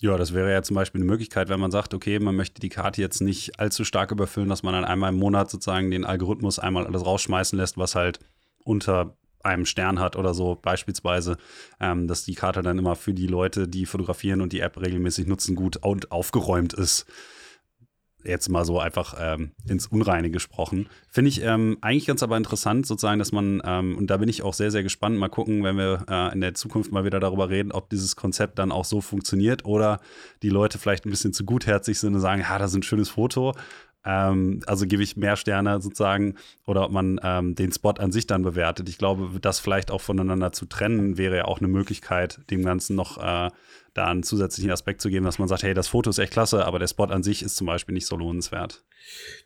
Ja, das wäre ja zum Beispiel eine Möglichkeit, wenn man sagt, okay, man möchte die Karte jetzt nicht allzu stark überfüllen, dass man dann einmal im Monat sozusagen den Algorithmus einmal alles rausschmeißen lässt, was halt unter einem Stern hat oder so beispielsweise, ähm, dass die Karte dann immer für die Leute, die fotografieren und die App regelmäßig nutzen, gut und aufgeräumt ist jetzt mal so einfach ähm, ins Unreine gesprochen. Finde ich ähm, eigentlich ganz aber interessant, sozusagen, dass man, ähm, und da bin ich auch sehr, sehr gespannt, mal gucken, wenn wir äh, in der Zukunft mal wieder darüber reden, ob dieses Konzept dann auch so funktioniert oder die Leute vielleicht ein bisschen zu gutherzig sind und sagen, ja, das ist ein schönes Foto, ähm, also gebe ich mehr Sterne sozusagen oder ob man ähm, den Spot an sich dann bewertet. Ich glaube, das vielleicht auch voneinander zu trennen, wäre ja auch eine Möglichkeit, dem Ganzen noch äh, da einen zusätzlichen Aspekt zu geben, dass man sagt, hey, das Foto ist echt klasse, aber der Spot an sich ist zum Beispiel nicht so lohnenswert.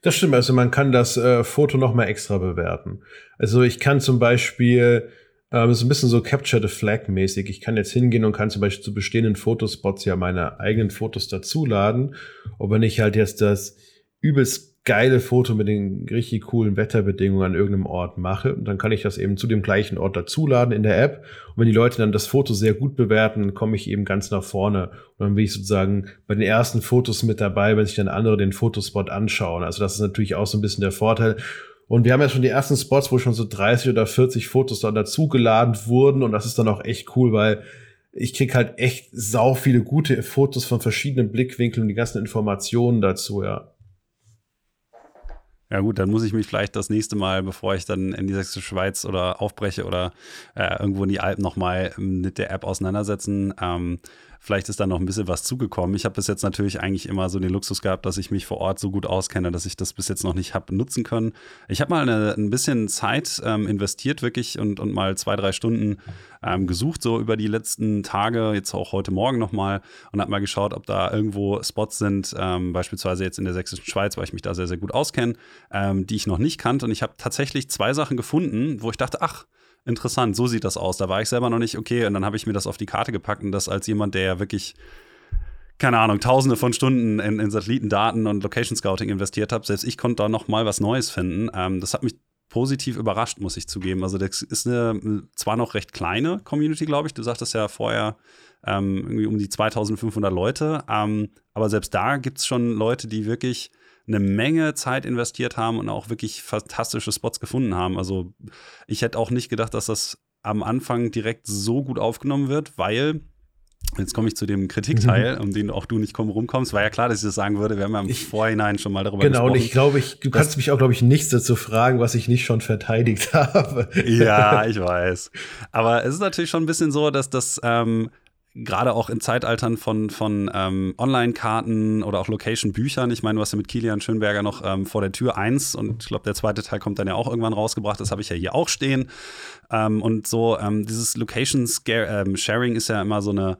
Das stimmt, also man kann das äh, Foto noch mal extra bewerten. Also ich kann zum Beispiel Ähm, ist ein bisschen so Capture the Flag mäßig. Ich kann jetzt hingehen und kann zum Beispiel zu bestehenden Fotospots ja meine eigenen Fotos dazuladen. Und wenn ich halt jetzt das übelst geile Foto mit den richtig coolen Wetterbedingungen an irgendeinem Ort mache, und dann kann ich das eben zu dem gleichen Ort dazuladen in der App. Und wenn die Leute dann das Foto sehr gut bewerten, komme ich eben ganz nach vorne. Und dann bin ich sozusagen bei den ersten Fotos mit dabei, wenn sich dann andere den Fotospot anschauen. Also das ist natürlich auch so ein bisschen der Vorteil. Und wir haben ja schon die ersten Spots, wo schon so 30 oder 40 Fotos dann dazugeladen wurden. Und das ist dann auch echt cool, weil ich krieg halt echt sau viele gute Fotos von verschiedenen Blickwinkeln und die ganzen Informationen dazu, ja. Ja gut, dann muss ich mich vielleicht das nächste Mal, bevor ich dann in die Sächsische Schweiz oder aufbreche oder äh, irgendwo in die Alpen nochmal mit der App auseinandersetzen. Ähm, Vielleicht ist da noch ein bisschen was zugekommen. Ich habe bis jetzt natürlich eigentlich immer so den Luxus gehabt, dass ich mich vor Ort so gut auskenne, dass ich das bis jetzt noch nicht habe nutzen können. Ich habe mal eine, ein bisschen Zeit ähm, investiert wirklich und, und mal zwei, drei Stunden ähm, gesucht, so über die letzten Tage, jetzt auch heute Morgen nochmal und habe mal geschaut, ob da irgendwo Spots sind, ähm, beispielsweise jetzt in der sächsischen Schweiz, weil ich mich da sehr, sehr gut auskenne, ähm, die ich noch nicht kannte. Und ich habe tatsächlich zwei Sachen gefunden, wo ich dachte, ach, interessant, so sieht das aus. Da war ich selber noch nicht okay und dann habe ich mir das auf die Karte gepackt und das als jemand, der ja wirklich keine Ahnung, tausende von Stunden in, in Satellitendaten und Location Scouting investiert habe. Selbst ich konnte da noch mal was Neues finden. Ähm, das hat mich positiv überrascht, muss ich zugeben. Also das ist eine zwar noch recht kleine Community, glaube ich. Du sagtest ja vorher ähm, irgendwie um die 2500 Leute. Ähm, aber selbst da gibt es schon Leute, die wirklich eine Menge Zeit investiert haben und auch wirklich fantastische Spots gefunden haben. Also ich hätte auch nicht gedacht, dass das am Anfang direkt so gut aufgenommen wird, weil Jetzt komme ich zu dem Kritikteil, um den auch du nicht komm, rumkommst. War ja klar, dass ich das sagen würde. Wir haben ja im ich, Vorhinein schon mal darüber genau, gesprochen. Genau, und ich glaube, ich, du kannst mich auch, glaube ich, nichts dazu fragen, was ich nicht schon verteidigt habe. Ja, ich weiß. Aber es ist natürlich schon ein bisschen so, dass das ähm, gerade auch in Zeitaltern von, von ähm, Online-Karten oder auch Location-Büchern. Ich meine, du hast ja mit Kilian Schönberger noch ähm, vor der Tür eins und ich glaube, der zweite Teil kommt dann ja auch irgendwann rausgebracht. Das habe ich ja hier auch stehen. Ähm, und so, ähm, dieses Location-Sharing ähm, ist ja immer so eine,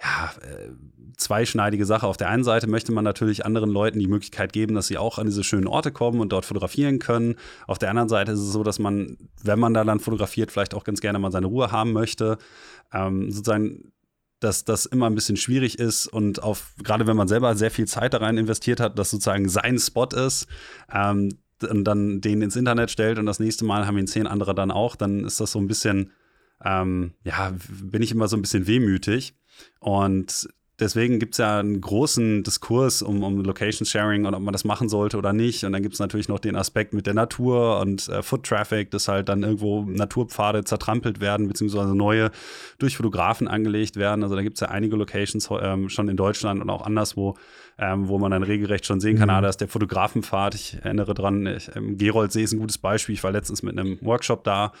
ja, äh, zweischneidige Sache. Auf der einen Seite möchte man natürlich anderen Leuten die Möglichkeit geben, dass sie auch an diese schönen Orte kommen und dort fotografieren können. Auf der anderen Seite ist es so, dass man, wenn man da dann fotografiert, vielleicht auch ganz gerne mal seine Ruhe haben möchte. Ähm, sozusagen dass das immer ein bisschen schwierig ist und auf, gerade wenn man selber sehr viel Zeit da rein investiert hat, dass sozusagen sein Spot ist, ähm, und dann den ins Internet stellt und das nächste Mal haben ihn zehn andere dann auch, dann ist das so ein bisschen, ähm, ja, bin ich immer so ein bisschen wehmütig. Und deswegen gibt es ja einen großen Diskurs um, um Location Sharing und ob man das machen sollte oder nicht. Und dann gibt es natürlich noch den Aspekt mit der Natur und äh, Foot Traffic, dass halt dann irgendwo Naturpfade zertrampelt werden, beziehungsweise neue durch Fotografen angelegt werden. Also da gibt es ja einige Locations ähm, schon in Deutschland und auch anderswo, ähm, wo man dann regelrecht schon sehen kann, mhm. ah, da ist der Fotografenpfad. Ich erinnere dran, ich, ähm, Geroldsee ist ein gutes Beispiel. Ich war letztens mit einem Workshop da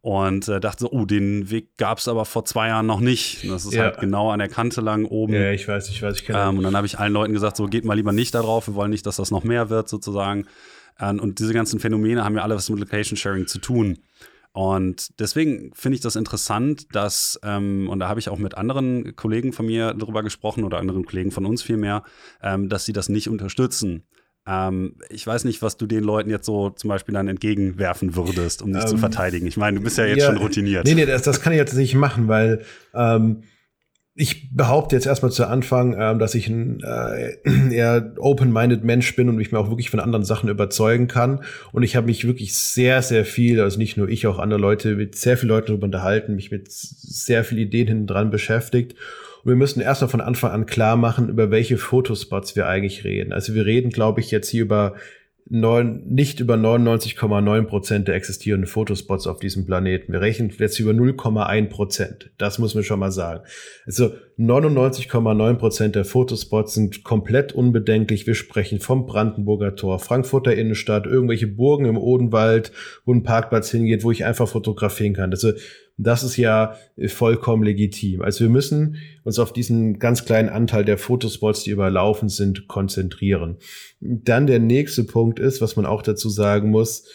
und äh, dachte so, oh, den Weg gab es aber vor zwei Jahren noch nicht. Und das ist ja. halt genau an der Kante lang oben. Ja, ich weiß, ich weiß, ich kenne ähm, Und dann habe ich allen Leuten gesagt, so geht mal lieber nicht da drauf, wir wollen nicht, dass das noch mehr wird sozusagen. Ähm, und diese ganzen Phänomene haben ja alle was mit Location Sharing zu tun. Und deswegen finde ich das interessant, dass, ähm, und da habe ich auch mit anderen Kollegen von mir darüber gesprochen oder anderen Kollegen von uns vielmehr, ähm, dass sie das nicht unterstützen. Ähm, ich weiß nicht, was du den Leuten jetzt so zum Beispiel dann entgegenwerfen würdest, um dich ähm, zu verteidigen. Ich meine, du bist ja jetzt ja, schon routiniert. Nee, nee, das, das kann ich jetzt nicht machen, weil ähm, ich behaupte jetzt erstmal zu Anfang, ähm, dass ich ein äh, eher open-minded Mensch bin und mich mir auch wirklich von anderen Sachen überzeugen kann. Und ich habe mich wirklich sehr, sehr viel, also nicht nur ich, auch andere Leute, mit sehr vielen Leuten darüber unterhalten, mich mit sehr vielen Ideen hinten dran beschäftigt. Und wir müssen erstmal von Anfang an klar machen, über welche Fotospots wir eigentlich reden. Also wir reden, glaube ich, jetzt hier über neun, nicht über 99,9 Prozent der existierenden Fotospots auf diesem Planeten. Wir rechnen jetzt über 0,1 Prozent. Das muss man schon mal sagen. Also 99,9 Prozent der Fotospots sind komplett unbedenklich. Wir sprechen vom Brandenburger Tor, Frankfurter Innenstadt, irgendwelche Burgen im Odenwald, wo ein Parkplatz hingeht, wo ich einfach fotografieren kann. Also das ist ja vollkommen legitim. Also wir müssen uns auf diesen ganz kleinen Anteil der Fotospots, die überlaufen sind, konzentrieren. Dann der nächste Punkt ist, was man auch dazu sagen muss,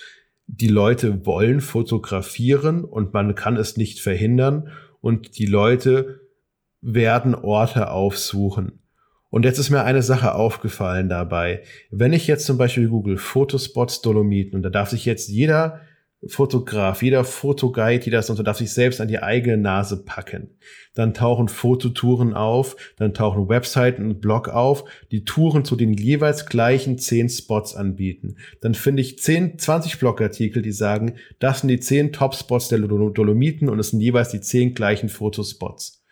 die Leute wollen fotografieren und man kann es nicht verhindern und die Leute werden Orte aufsuchen. Und jetzt ist mir eine Sache aufgefallen dabei. Wenn ich jetzt zum Beispiel Google Fotospots Dolomiten und da darf sich jetzt jeder Fotograf, jeder Fotoguide, jeder sonst darf sich selbst an die eigene Nase packen. Dann tauchen Fototouren auf, dann tauchen Webseiten und Blog auf, die Touren zu den jeweils gleichen zehn Spots anbieten. Dann finde ich 10, 20 Blogartikel, die sagen, das sind die zehn Top-Spots der Dolomiten und es sind jeweils die zehn gleichen Fotospots.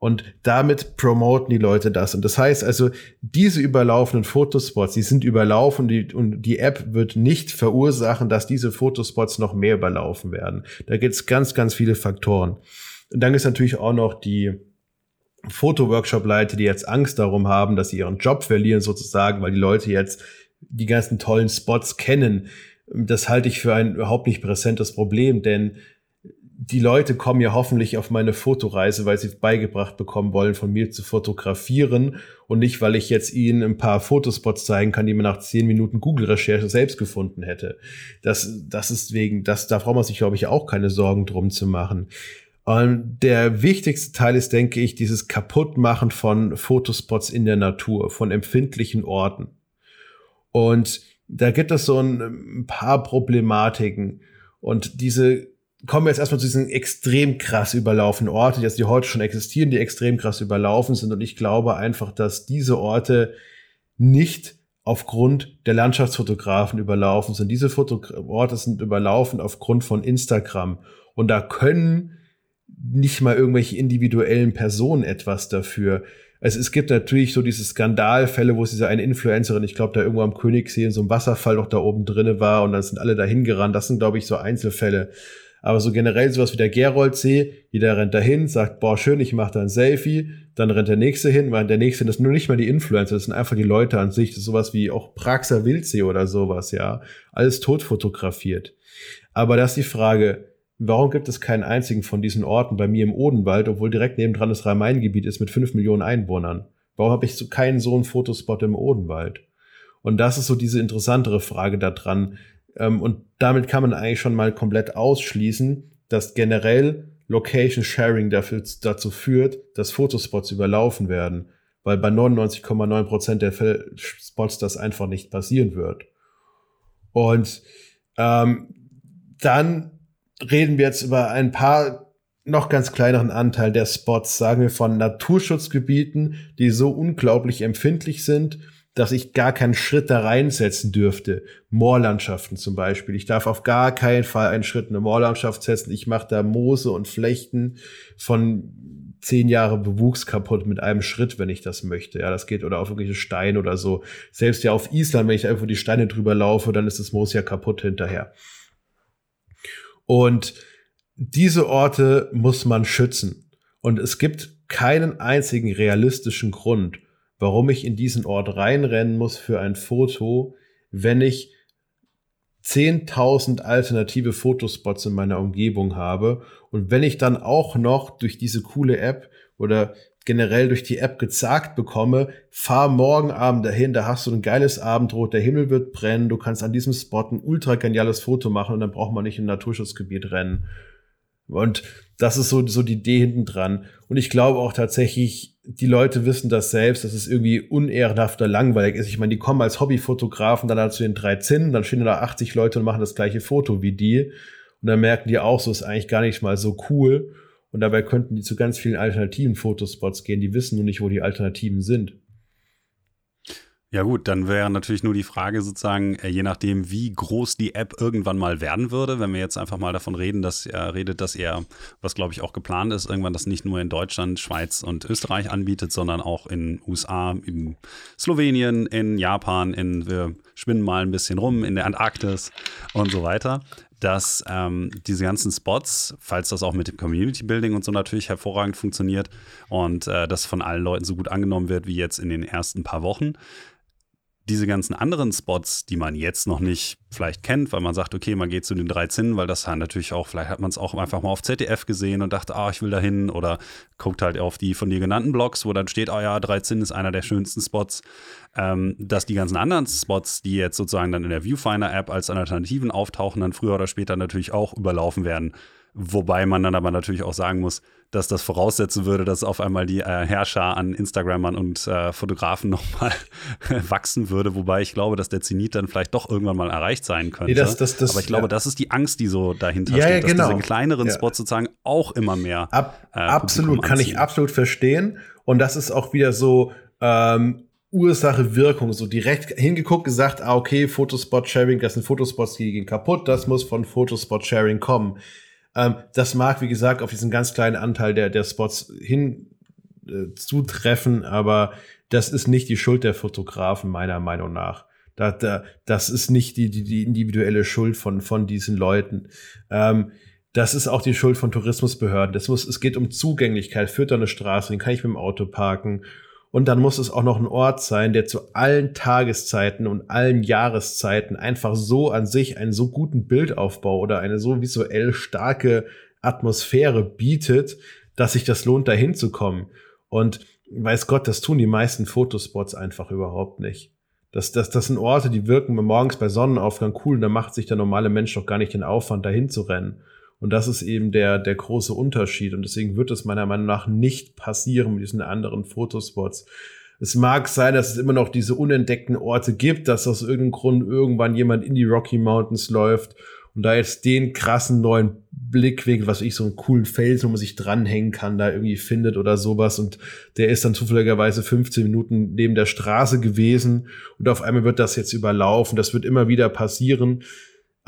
Und damit promoten die Leute das. Und das heißt also, diese überlaufenden Fotospots, die sind überlaufen die, und die App wird nicht verursachen, dass diese Fotospots noch mehr überlaufen werden. Da gibt es ganz, ganz viele Faktoren. Und dann ist natürlich auch noch die Fotoworkshop-Leute, die jetzt Angst darum haben, dass sie ihren Job verlieren sozusagen, weil die Leute jetzt die ganzen tollen Spots kennen. Das halte ich für ein überhaupt nicht präsentes Problem, denn die Leute kommen ja hoffentlich auf meine Fotoreise, weil sie beigebracht bekommen wollen, von mir zu fotografieren und nicht, weil ich jetzt ihnen ein paar Fotospots zeigen kann, die man nach zehn Minuten Google-Recherche selbst gefunden hätte. Das, das ist wegen, das, da braucht man sich, glaube ich, auch keine Sorgen drum zu machen. Und der wichtigste Teil ist, denke ich, dieses Kaputtmachen von Fotospots in der Natur, von empfindlichen Orten. Und da gibt es so ein, paar Problematiken. Und diese kommen wir jetzt erstmal zu diesen extrem krass überlaufenen Orten, die die heute schon existieren, die extrem krass überlaufen sind. Und ich glaube einfach, dass diese Orte nicht aufgrund der Landschaftsfotografen überlaufen sind. Diese Foto Orte sind überlaufen aufgrund von Instagram. Und da können nicht mal irgendwelche individuellen Personen etwas dafür. Also es gibt natürlich so diese Skandalfälle, wo es diese eine Influencerin, ich glaube, da irgendwo am Königssee in so einem Wasserfall noch da oben drinne war und dann sind alle dahin gerannt. Das sind, glaube ich, so Einzelfälle. Aber so generell sowas wie der Geroldsee, jeder rennt dahin, sagt, boah, schön, ich mache da ein Selfie, dann rennt der nächste hin, weil der nächste, das sind nur nicht mal die Influencer, das sind einfach die Leute an sich, das ist sowas wie auch Praxer Wildsee oder sowas, ja. Alles tot fotografiert. Aber das ist die Frage, warum gibt es keinen einzigen von diesen Orten bei mir im Odenwald, obwohl direkt nebendran das Rhein-Main-Gebiet ist mit fünf Millionen Einwohnern? Warum habe ich so keinen so einen Fotospot im Odenwald? Und das ist so diese interessantere Frage da dran. Ähm, und damit kann man eigentlich schon mal komplett ausschließen, dass generell Location Sharing dafür, dazu führt, dass Fotospots überlaufen werden, weil bei 99,9 Prozent der Spots das einfach nicht passieren wird. Und ähm, dann reden wir jetzt über ein paar noch ganz kleineren Anteil der Spots, sagen wir von Naturschutzgebieten, die so unglaublich empfindlich sind, dass ich gar keinen Schritt da reinsetzen dürfte. Moorlandschaften zum Beispiel. Ich darf auf gar keinen Fall einen Schritt in eine Moorlandschaft setzen. Ich mache da Moose und Flechten von zehn Jahre Bewuchs kaputt mit einem Schritt, wenn ich das möchte. Ja, das geht oder auf irgendwelche Steine oder so. Selbst ja auf Island, wenn ich einfach die Steine drüber laufe, dann ist das Moos ja kaputt hinterher. Und diese Orte muss man schützen. Und es gibt keinen einzigen realistischen Grund, warum ich in diesen Ort reinrennen muss für ein Foto, wenn ich 10.000 alternative Fotospots in meiner Umgebung habe und wenn ich dann auch noch durch diese coole App oder generell durch die App gezagt bekomme, fahr morgen Abend dahin, da hast du ein geiles Abendrot, der Himmel wird brennen, du kannst an diesem Spot ein ultra geniales Foto machen und dann braucht man nicht im Naturschutzgebiet rennen. Und das ist so, so die Idee hinten dran. Und ich glaube auch tatsächlich, die Leute wissen das selbst, dass es irgendwie unehrenhaft oder langweilig ist. Ich meine, die kommen als Hobbyfotografen dann zu den drei Zinnen, dann stehen da 80 Leute und machen das gleiche Foto wie die. Und dann merken die auch so, ist eigentlich gar nicht mal so cool. Und dabei könnten die zu ganz vielen alternativen Fotospots gehen. Die wissen nur nicht, wo die Alternativen sind. Ja gut, dann wäre natürlich nur die Frage sozusagen, äh, je nachdem, wie groß die App irgendwann mal werden würde, wenn wir jetzt einfach mal davon reden, dass er redet, dass er, was glaube ich auch geplant ist, irgendwann das nicht nur in Deutschland, Schweiz und Österreich anbietet, sondern auch in USA, in Slowenien, in Japan, in wir schwimmen mal ein bisschen rum, in der Antarktis und so weiter dass ähm, diese ganzen Spots, falls das auch mit dem Community Building und so natürlich hervorragend funktioniert und äh, das von allen Leuten so gut angenommen wird wie jetzt in den ersten paar Wochen, diese ganzen anderen Spots, die man jetzt noch nicht vielleicht kennt, weil man sagt, okay, man geht zu den drei Zinnen, weil das natürlich auch, vielleicht hat man es auch einfach mal auf ZDF gesehen und dachte, ah, ich will da hin oder guckt halt auf die von dir genannten Blogs, wo dann steht, ah ja, drei Zinnen ist einer der schönsten Spots, ähm, dass die ganzen anderen Spots, die jetzt sozusagen dann in der Viewfinder-App als Alternativen auftauchen, dann früher oder später natürlich auch überlaufen werden, Wobei man dann aber natürlich auch sagen muss, dass das voraussetzen würde, dass auf einmal die äh, Herrscher an Instagrammern und äh, Fotografen nochmal wachsen würde. Wobei ich glaube, dass der Zenit dann vielleicht doch irgendwann mal erreicht sein könnte. Nee, das, das, das, Aber ich glaube, ja. das ist die Angst, die so dahinter ja, steht, ja, genau. dass diese kleineren. Spots sozusagen auch immer mehr. Ab, äh, absolut, kann ich absolut verstehen. Und das ist auch wieder so ähm, Ursache, Wirkung, so direkt hingeguckt, gesagt, ah, okay, Fotospot-Sharing, das sind Fotospots, die gehen kaputt, das muss von Fotospot-Sharing kommen. Ähm, das mag, wie gesagt, auf diesen ganz kleinen Anteil der, der Spots hin äh, zutreffen, aber das ist nicht die Schuld der Fotografen, meiner Meinung nach. Da, da, das ist nicht die, die, die individuelle Schuld von, von diesen Leuten. Ähm, das ist auch die Schuld von Tourismusbehörden. Das muss, es geht um Zugänglichkeit. Führt da eine Straße, den kann ich mit dem Auto parken. Und dann muss es auch noch ein Ort sein, der zu allen Tageszeiten und allen Jahreszeiten einfach so an sich einen so guten Bildaufbau oder eine so visuell starke Atmosphäre bietet, dass sich das lohnt, dahin zu kommen. Und weiß Gott, das tun die meisten Fotospots einfach überhaupt nicht. Das, das, das sind Orte, die wirken morgens bei Sonnenaufgang cool und da macht sich der normale Mensch doch gar nicht den Aufwand, dahin zu rennen. Und das ist eben der, der große Unterschied. Und deswegen wird es meiner Meinung nach nicht passieren mit diesen anderen Fotospots. Es mag sein, dass es immer noch diese unentdeckten Orte gibt, dass aus irgendeinem Grund irgendwann jemand in die Rocky Mountains läuft und da jetzt den krassen neuen Blickwinkel, was ich so einen coolen Fels, wo man sich dranhängen kann, da irgendwie findet oder sowas und der ist dann zufälligerweise 15 Minuten neben der Straße gewesen und auf einmal wird das jetzt überlaufen. Das wird immer wieder passieren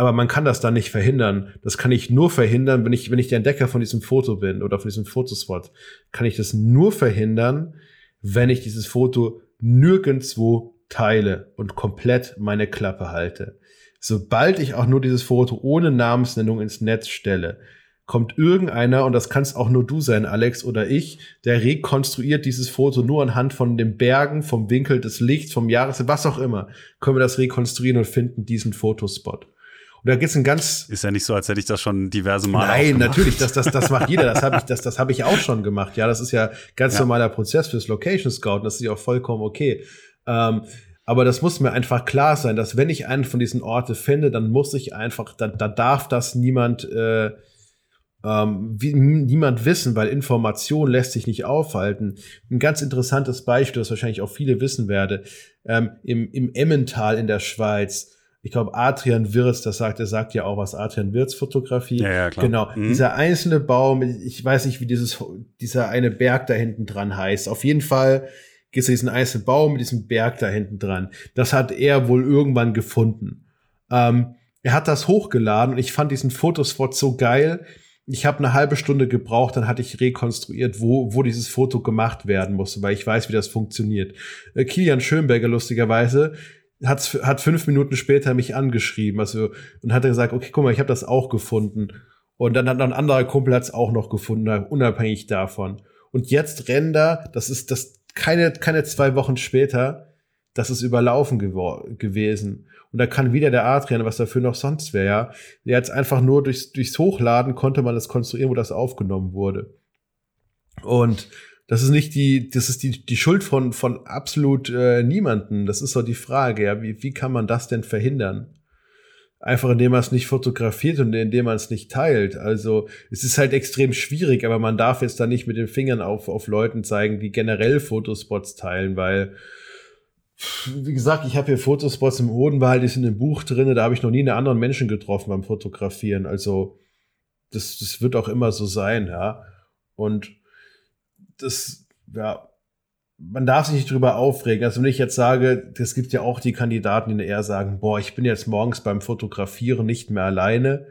aber man kann das dann nicht verhindern. Das kann ich nur verhindern, wenn ich, wenn ich der Entdecker von diesem Foto bin oder von diesem Fotospot, kann ich das nur verhindern, wenn ich dieses Foto nirgendwo teile und komplett meine Klappe halte. Sobald ich auch nur dieses Foto ohne Namensnennung ins Netz stelle, kommt irgendeiner, und das kannst auch nur du sein, Alex oder ich, der rekonstruiert dieses Foto nur anhand von den Bergen, vom Winkel des Lichts, vom Jahres, was auch immer, können wir das rekonstruieren und finden diesen Fotospot. Und da gibt's ein ganz ist ja nicht so, als hätte ich das schon diverse Mal. Nein, natürlich, das, das, das macht jeder. Das habe ich, das, das habe ich auch schon gemacht. Ja, das ist ja ganz ja. normaler Prozess fürs Location Scout. Das ist ja auch vollkommen okay. Ähm, aber das muss mir einfach klar sein, dass wenn ich einen von diesen Orte finde, dann muss ich einfach, da, da darf das niemand, äh, ähm, wie, niemand wissen, weil Information lässt sich nicht aufhalten. Ein ganz interessantes Beispiel, das wahrscheinlich auch viele wissen werde, ähm, im, im Emmental in der Schweiz ich glaube, Adrian Wirz, das sagt, er sagt ja auch was, Adrian Wirz Fotografie. Ja, ja, klar. Genau. Mhm. Dieser einzelne Baum, ich weiß nicht, wie dieses, dieser eine Berg da hinten dran heißt. Auf jeden Fall gibt es diesen einzelnen Baum mit diesem Berg da hinten dran. Das hat er wohl irgendwann gefunden. Ähm, er hat das hochgeladen und ich fand diesen Fotospot so geil. Ich habe eine halbe Stunde gebraucht, dann hatte ich rekonstruiert, wo, wo dieses Foto gemacht werden musste, weil ich weiß, wie das funktioniert. Äh, Kilian Schönberger lustigerweise hat, hat fünf Minuten später mich angeschrieben, also und hat gesagt, okay, guck mal, ich habe das auch gefunden. Und dann hat ein anderer Kumpel hat's auch noch gefunden, unabhängig davon. Und jetzt Render, das ist das keine keine zwei Wochen später, das ist überlaufen gewesen. Und da kann wieder der Adrian, was dafür noch sonst wäre, ja. Jetzt einfach nur durchs, durchs Hochladen konnte man das konstruieren, wo das aufgenommen wurde. Und das ist nicht die, das ist die, die Schuld von, von absolut äh, niemanden. Das ist so die Frage, ja. Wie, wie kann man das denn verhindern? Einfach indem man es nicht fotografiert und indem man es nicht teilt. Also es ist halt extrem schwierig, aber man darf jetzt da nicht mit den Fingern auf, auf Leuten zeigen, die generell Fotospots teilen, weil, wie gesagt, ich habe hier Fotospots im Odenwald, die sind im Buch drin, da habe ich noch nie einen anderen Menschen getroffen beim Fotografieren. Also das, das wird auch immer so sein, ja. Und das, ja, man darf sich nicht drüber aufregen. Also wenn ich jetzt sage, es gibt ja auch die Kandidaten, die eher sagen, boah, ich bin jetzt morgens beim Fotografieren nicht mehr alleine.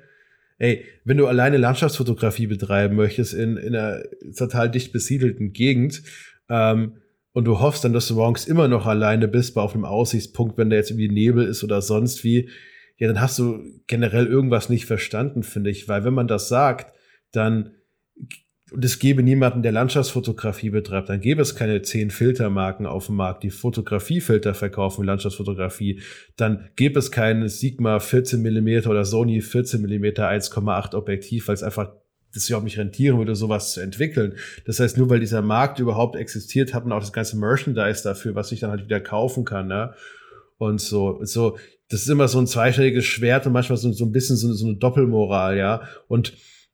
Ey, wenn du alleine Landschaftsfotografie betreiben möchtest in, in einer total dicht besiedelten Gegend, ähm, und du hoffst dann, dass du morgens immer noch alleine bist bei auf einem Aussichtspunkt, wenn da jetzt irgendwie Nebel ist oder sonst wie, ja, dann hast du generell irgendwas nicht verstanden, finde ich. Weil wenn man das sagt, dann und es gäbe niemanden, der Landschaftsfotografie betreibt, dann gäbe es keine zehn Filtermarken auf dem Markt, die Fotografiefilter verkaufen, Landschaftsfotografie, dann gäbe es kein Sigma 14 mm oder Sony 14 mm 1,8 Objektiv, weil es einfach das auch nicht rentieren würde, sowas zu entwickeln. Das heißt, nur weil dieser Markt überhaupt existiert, hat man auch das ganze Merchandise dafür, was ich dann halt wieder kaufen kann, ne? Und so, so, das ist immer so ein zweischneidiges Schwert und manchmal so, so ein bisschen so, so eine Doppelmoral, ja. Und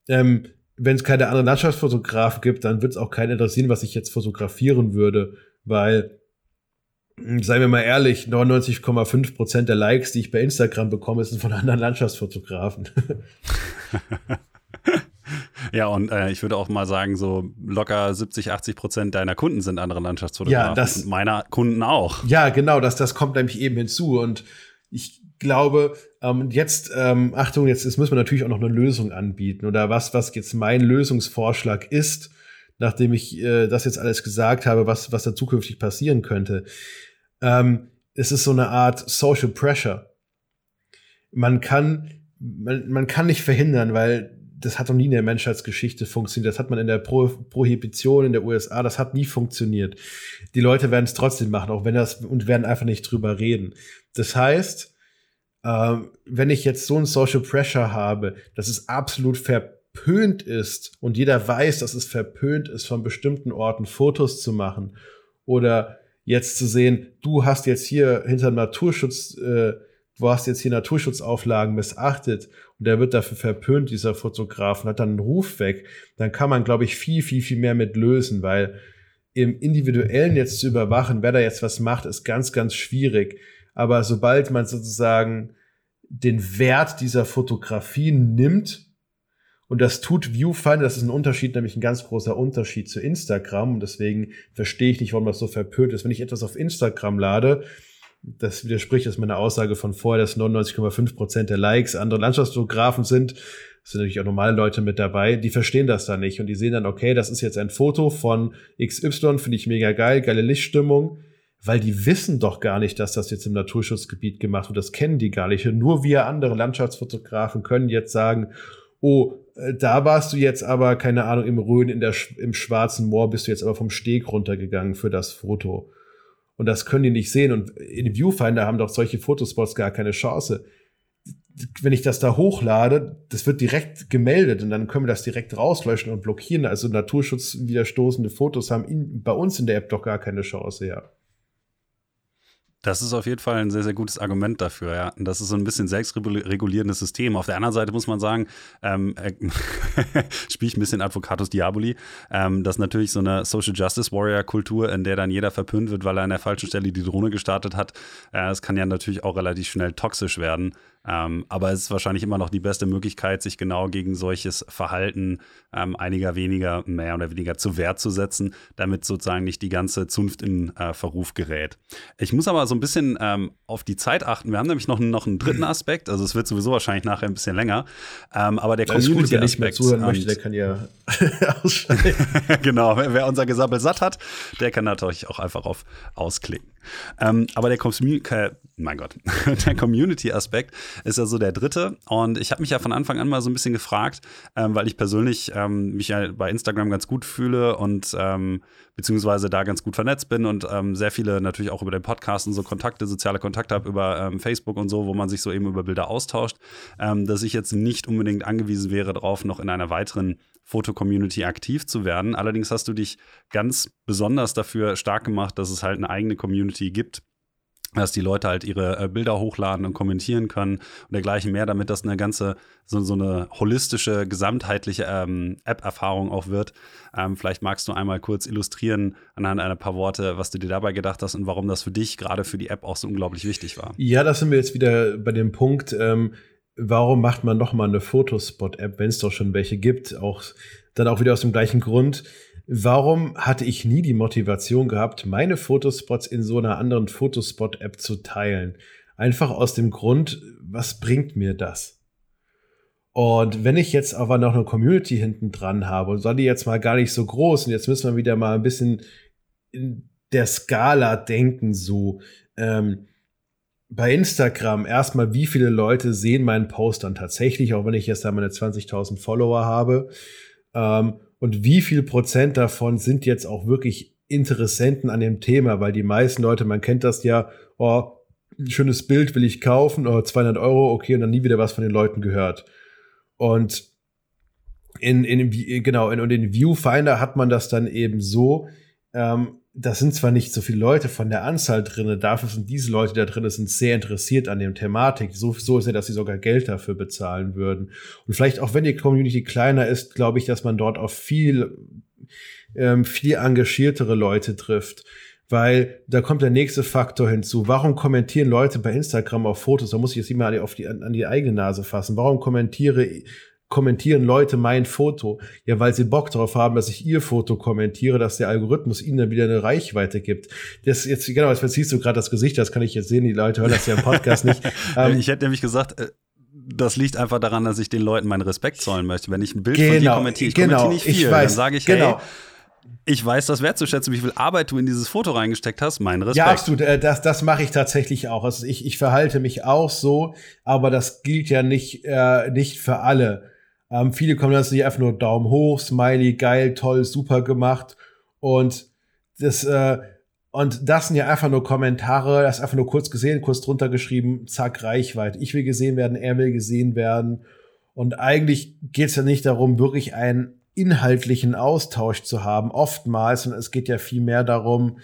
ähm, wenn es keine anderen Landschaftsfotografen gibt, dann wird es auch keinen interessieren, was ich jetzt fotografieren würde, weil, hm, seien wir mal ehrlich, 99,5 Prozent der Likes, die ich bei Instagram bekomme, sind von anderen Landschaftsfotografen. Ja, und äh, ich würde auch mal sagen, so locker 70, 80 Prozent deiner Kunden sind andere Landschaftsfotografen. Ja, das, und meiner Kunden auch. Ja, genau, das, das kommt nämlich eben hinzu. Und ich glaube, ähm, jetzt, ähm, Achtung, jetzt, jetzt müssen wir natürlich auch noch eine Lösung anbieten. Oder was, was jetzt mein Lösungsvorschlag ist, nachdem ich äh, das jetzt alles gesagt habe, was, was da zukünftig passieren könnte. Ähm, es ist so eine Art Social Pressure. Man kann, man, man kann nicht verhindern, weil das hat noch nie in der Menschheitsgeschichte funktioniert. Das hat man in der Pro Prohibition in der USA, das hat nie funktioniert. Die Leute werden es trotzdem machen, auch wenn das und werden einfach nicht drüber reden. Das heißt, äh, wenn ich jetzt so ein Social Pressure habe, dass es absolut verpönt ist und jeder weiß, dass es verpönt ist, von bestimmten Orten Fotos zu machen oder jetzt zu sehen, du hast jetzt hier hinter Naturschutz äh, du hast jetzt hier Naturschutzauflagen missachtet und der wird dafür verpönt, dieser Fotograf, und hat dann einen Ruf weg, dann kann man, glaube ich, viel, viel, viel mehr mit lösen, weil im Individuellen jetzt zu überwachen, wer da jetzt was macht, ist ganz, ganz schwierig. Aber sobald man sozusagen den Wert dieser Fotografie nimmt, und das tut Viewfinder, das ist ein Unterschied, nämlich ein ganz großer Unterschied zu Instagram. Und deswegen verstehe ich nicht, warum das so verpönt ist. Wenn ich etwas auf Instagram lade, das widerspricht jetzt meiner Aussage von vorher, dass 99,5 Prozent der Likes andere Landschaftsfotografen sind. Es sind natürlich auch normale Leute mit dabei, die verstehen das dann nicht und die sehen dann, okay, das ist jetzt ein Foto von XY, finde ich mega geil, geile Lichtstimmung, weil die wissen doch gar nicht, dass das jetzt im Naturschutzgebiet gemacht wird. Das kennen die gar nicht. Und nur wir andere Landschaftsfotografen können jetzt sagen, oh, äh, da warst du jetzt aber, keine Ahnung, im Rhön, in der, im Schwarzen Moor bist du jetzt aber vom Steg runtergegangen für das Foto. Und das können die nicht sehen. Und in Viewfinder haben doch solche Fotospots gar keine Chance. Wenn ich das da hochlade, das wird direkt gemeldet und dann können wir das direkt rauslöschen und blockieren. Also naturschutzwiderstoßende Fotos haben in, bei uns in der App doch gar keine Chance, ja. Das ist auf jeden Fall ein sehr, sehr gutes Argument dafür, ja. Das ist so ein bisschen selbstregulierendes System. Auf der anderen Seite muss man sagen, ähm, äh, spiele ich ein bisschen Advocatus Diaboli, ähm, dass natürlich so eine Social Justice Warrior Kultur, in der dann jeder verpönt wird, weil er an der falschen Stelle die Drohne gestartet hat, äh, das kann ja natürlich auch relativ schnell toxisch werden. Ähm, aber es ist wahrscheinlich immer noch die beste Möglichkeit, sich genau gegen solches Verhalten ähm, einiger weniger, mehr oder weniger zu Wehr zu setzen, damit sozusagen nicht die ganze Zunft in äh, Verruf gerät. Ich muss aber so ein bisschen ähm, auf die Zeit achten. Wir haben nämlich noch, noch einen dritten Aspekt, also es wird sowieso wahrscheinlich nachher ein bisschen länger, ähm, aber der Community-Aspekt. Wer zuhören möchte, der kann ja ausschalten. genau, wer, wer unser Gesabbel satt hat, der kann natürlich auch einfach auf ausklicken. Ähm, aber der Community, mein Gott, der Community-Aspekt ist ja so der dritte. Und ich habe mich ja von Anfang an mal so ein bisschen gefragt, ähm, weil ich persönlich ähm, mich ja bei Instagram ganz gut fühle und ähm, beziehungsweise da ganz gut vernetzt bin und ähm, sehr viele natürlich auch über den Podcast und so Kontakte, soziale Kontakte habe über ähm, Facebook und so, wo man sich so eben über Bilder austauscht, dass ich jetzt nicht unbedingt angewiesen wäre darauf, noch in einer weiteren Foto-Community aktiv zu werden. Allerdings hast du dich ganz besonders dafür stark gemacht, dass es halt eine eigene Community gibt, dass die Leute halt ihre äh, Bilder hochladen und kommentieren können und dergleichen mehr, damit das eine ganze, so, so eine holistische, gesamtheitliche ähm, App-Erfahrung auch wird. Ähm, vielleicht magst du einmal kurz illustrieren anhand einer paar Worte, was du dir dabei gedacht hast und warum das für dich gerade für die App auch so unglaublich wichtig war. Ja, da sind wir jetzt wieder bei dem Punkt, ähm, warum macht man noch mal eine Fotospot-App, wenn es doch schon welche gibt? Auch dann auch wieder aus dem gleichen Grund. Warum hatte ich nie die Motivation gehabt, meine Fotospots in so einer anderen Fotospot-App zu teilen? Einfach aus dem Grund, was bringt mir das? Und wenn ich jetzt aber noch eine Community hinten dran habe und soll die jetzt mal gar nicht so groß und jetzt müssen wir wieder mal ein bisschen in der Skala denken, so, ähm, bei Instagram erstmal, wie viele Leute sehen meinen Post dann tatsächlich, auch wenn ich jetzt da meine 20.000 Follower habe. Ähm, und wie viel Prozent davon sind jetzt auch wirklich Interessenten an dem Thema, weil die meisten Leute, man kennt das ja, oh, ein schönes Bild will ich kaufen, oh, 200 Euro, okay, und dann nie wieder was von den Leuten gehört. Und in, in genau, in, und in Viewfinder hat man das dann eben so, ähm, das sind zwar nicht so viele Leute von der Anzahl drinne, dafür sind diese Leute, da drin sind sehr interessiert an dem Thematik. So, so ist ja, dass sie sogar Geld dafür bezahlen würden. Und vielleicht auch wenn die Community kleiner ist, glaube ich, dass man dort auf viel, ähm, viel engagiertere Leute trifft. Weil da kommt der nächste Faktor hinzu. Warum kommentieren Leute bei Instagram auf Fotos? Da muss ich jetzt immer auf die, an die eigene Nase fassen. Warum kommentiere kommentieren Leute mein Foto? Ja, weil sie Bock darauf haben, dass ich ihr Foto kommentiere, dass der Algorithmus ihnen dann wieder eine Reichweite gibt. Das jetzt, genau, jetzt verziehst du gerade das Gesicht, das kann ich jetzt sehen, die Leute hören das ja im Podcast nicht. Ähm, ich hätte nämlich gesagt, äh, das liegt einfach daran, dass ich den Leuten meinen Respekt zollen möchte. Wenn ich ein Bild genau, von dir genau, kommentiere, ich genau, kommentiere nicht viel, ich weiß, dann sage ich, genau. hey, ich weiß das wertzuschätzen, wie viel Arbeit du in dieses Foto reingesteckt hast. Mein Respekt. Ja, absolut. Äh, das, das mache ich tatsächlich auch. Also ich, ich verhalte mich auch so, aber das gilt ja nicht, äh, nicht für alle. Ähm, viele kommen dann sich einfach nur Daumen hoch, Smiley, geil, toll, super gemacht. Und das, äh, und das sind ja einfach nur Kommentare, das ist einfach nur kurz gesehen, kurz drunter geschrieben, zack, Reichweite. Ich will gesehen werden, er will gesehen werden. Und eigentlich geht es ja nicht darum, wirklich einen inhaltlichen Austausch zu haben, oftmals, sondern es geht ja viel mehr darum,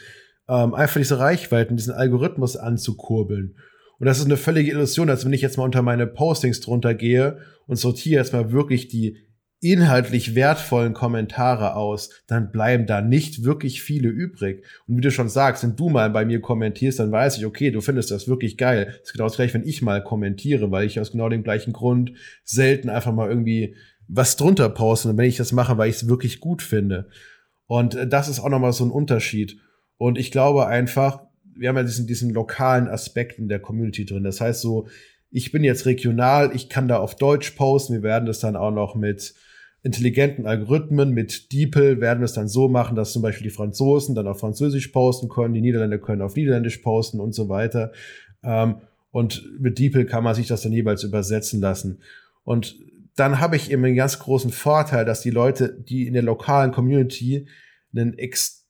ähm, einfach diese Reichweiten, diesen Algorithmus anzukurbeln. Und das ist eine völlige Illusion, als wenn ich jetzt mal unter meine Postings drunter gehe und sortiere jetzt mal wirklich die inhaltlich wertvollen Kommentare aus, dann bleiben da nicht wirklich viele übrig. Und wie du schon sagst, wenn du mal bei mir kommentierst, dann weiß ich, okay, du findest das wirklich geil. Das ist genau das gleiche, wenn ich mal kommentiere, weil ich aus genau dem gleichen Grund selten einfach mal irgendwie was drunter poste. Wenn ich das mache, weil ich es wirklich gut finde. Und äh, das ist auch nochmal so ein Unterschied. Und ich glaube einfach, wir haben ja diesen, diesen lokalen Aspekt in der Community drin. Das heißt so, ich bin jetzt regional, ich kann da auf Deutsch posten. Wir werden das dann auch noch mit intelligenten Algorithmen, mit DeepL werden wir es dann so machen, dass zum Beispiel die Franzosen dann auf Französisch posten können, die Niederländer können auf Niederländisch posten und so weiter. Ähm, und mit DeepL kann man sich das dann jeweils übersetzen lassen. Und dann habe ich eben einen ganz großen Vorteil, dass die Leute, die in der lokalen Community einen extrem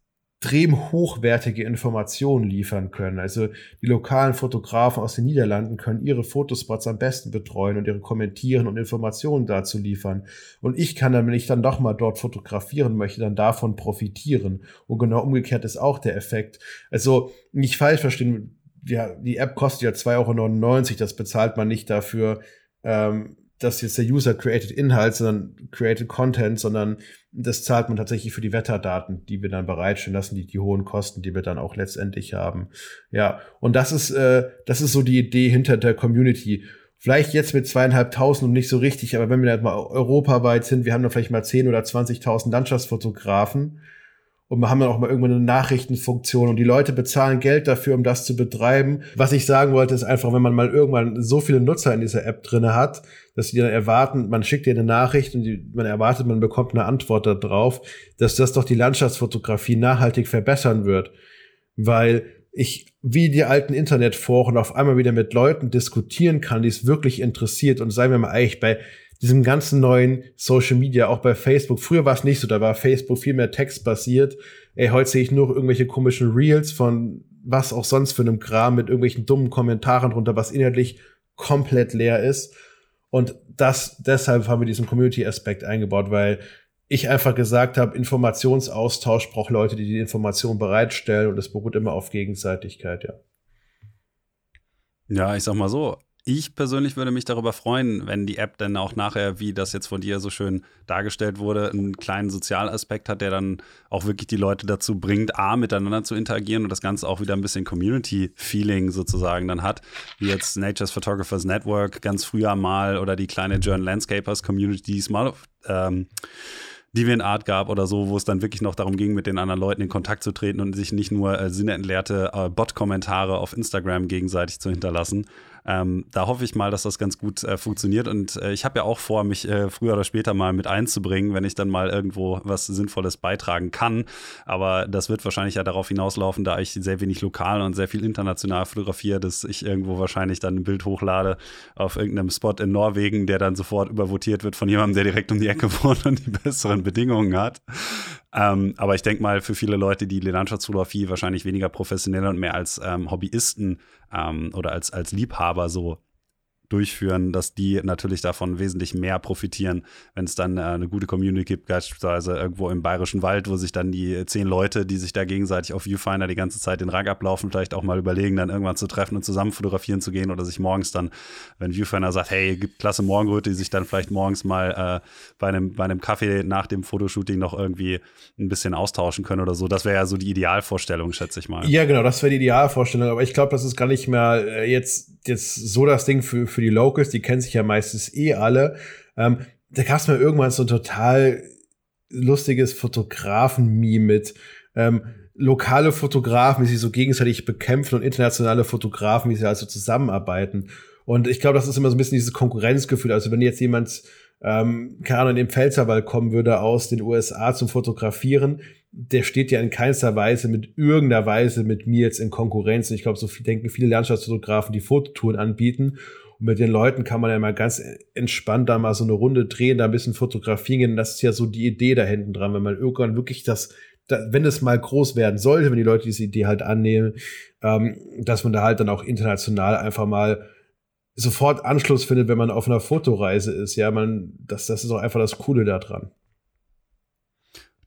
extrem hochwertige Informationen liefern können. Also die lokalen Fotografen aus den Niederlanden können ihre Fotospots am besten betreuen und ihre kommentieren und Informationen dazu liefern. Und ich kann dann, wenn ich dann doch mal dort fotografieren möchte, dann davon profitieren. Und genau umgekehrt ist auch der Effekt. Also nicht falsch verstehen, ja, die App kostet ja 2,99 Euro, das bezahlt man nicht dafür, ähm, dass jetzt der User created Inhalt, sondern created Content, sondern das zahlt man tatsächlich für die Wetterdaten, die wir dann bereitstellen lassen, die, die hohen Kosten, die wir dann auch letztendlich haben. Ja, und das ist, äh, das ist so die Idee hinter der Community. Vielleicht jetzt mit zweieinhalbtausend und nicht so richtig, aber wenn wir jetzt mal europaweit sind, wir haben dann vielleicht mal zehn oder zwanzigtausend Landschaftsfotografen, und wir haben dann auch mal irgendwann eine Nachrichtenfunktion und die Leute bezahlen Geld dafür, um das zu betreiben. Was ich sagen wollte, ist einfach, wenn man mal irgendwann so viele Nutzer in dieser App drinne hat, dass die dann erwarten, man schickt dir eine Nachricht und die, man erwartet, man bekommt eine Antwort darauf, dass das doch die Landschaftsfotografie nachhaltig verbessern wird. Weil ich wie die alten Internetforen auf einmal wieder mit Leuten diskutieren kann, die es wirklich interessiert und seien wir mal eigentlich bei diesem ganzen neuen Social Media, auch bei Facebook. Früher war es nicht so, da war Facebook viel mehr textbasiert. Ey, heute sehe ich nur irgendwelche komischen Reels von was auch sonst für einem Kram mit irgendwelchen dummen Kommentaren drunter, was inhaltlich komplett leer ist. Und das, deshalb haben wir diesen Community-Aspekt eingebaut, weil ich einfach gesagt habe, Informationsaustausch braucht Leute, die die Information bereitstellen und es beruht immer auf Gegenseitigkeit, ja. Ja, ich sag mal so, ich persönlich würde mich darüber freuen, wenn die App dann auch nachher, wie das jetzt von dir so schön dargestellt wurde, einen kleinen Sozialaspekt hat, der dann auch wirklich die Leute dazu bringt, A, miteinander zu interagieren und das Ganze auch wieder ein bisschen Community-Feeling sozusagen dann hat, wie jetzt Nature's Photographers Network ganz früher mal oder die kleine Journal Landscapers Community, die es mal ähm, DeviantArt gab oder so, wo es dann wirklich noch darum ging, mit den anderen Leuten in Kontakt zu treten und sich nicht nur äh, sinnentleerte äh, Bot-Kommentare auf Instagram gegenseitig zu hinterlassen. Ähm, da hoffe ich mal, dass das ganz gut äh, funktioniert. Und äh, ich habe ja auch vor, mich äh, früher oder später mal mit einzubringen, wenn ich dann mal irgendwo was Sinnvolles beitragen kann. Aber das wird wahrscheinlich ja darauf hinauslaufen, da ich sehr wenig lokal und sehr viel international fotografiere, dass ich irgendwo wahrscheinlich dann ein Bild hochlade auf irgendeinem Spot in Norwegen, der dann sofort übervotiert wird von jemandem, der direkt um die Ecke wohnt und die besseren Bedingungen hat. Ähm, aber ich denke mal, für viele Leute, die Landschaftsfotografie wahrscheinlich weniger professionell und mehr als ähm, Hobbyisten ähm, oder als, als Liebhaber so durchführen, dass die natürlich davon wesentlich mehr profitieren, wenn es dann äh, eine gute Community gibt, beispielsweise irgendwo im Bayerischen Wald, wo sich dann die zehn Leute, die sich da gegenseitig auf Viewfinder die ganze Zeit den Rang ablaufen, vielleicht auch mal überlegen, dann irgendwann zu treffen und zusammen fotografieren zu gehen oder sich morgens dann, wenn Viewfinder sagt, hey, gibt klasse Morgenröte, die sich dann vielleicht morgens mal äh, bei, einem, bei einem Kaffee nach dem Fotoshooting noch irgendwie ein bisschen austauschen können oder so. Das wäre ja so die Idealvorstellung, schätze ich mal. Ja, genau, das wäre die Idealvorstellung. Aber ich glaube, das ist gar nicht mehr äh, jetzt, jetzt so das Ding für, für die Locals. Die kennen sich ja meistens eh alle. Ähm, da gab es mal irgendwann so ein total lustiges Fotografen-Meme mit ähm, lokale Fotografen, wie sie so gegenseitig bekämpfen und internationale Fotografen, wie sie also zusammenarbeiten. Und ich glaube, das ist immer so ein bisschen dieses Konkurrenzgefühl. Also wenn jetzt jemand, ähm, keine Ahnung, in den Pfälzerwald kommen würde aus den USA zum Fotografieren, der steht ja in keinster Weise mit irgendeiner Weise mit mir jetzt in Konkurrenz. Und ich glaube, so viel denken viele Landschaftsfotografen, die Fototouren anbieten. Und mit den Leuten kann man ja mal ganz entspannt da mal so eine Runde drehen, da ein bisschen fotografieren. Das ist ja so die Idee da hinten dran, wenn man irgendwann wirklich das, wenn es mal groß werden sollte, wenn die Leute diese Idee halt annehmen, ähm, dass man da halt dann auch international einfach mal sofort Anschluss findet, wenn man auf einer Fotoreise ist. Ja, man, das, das ist auch einfach das Coole daran.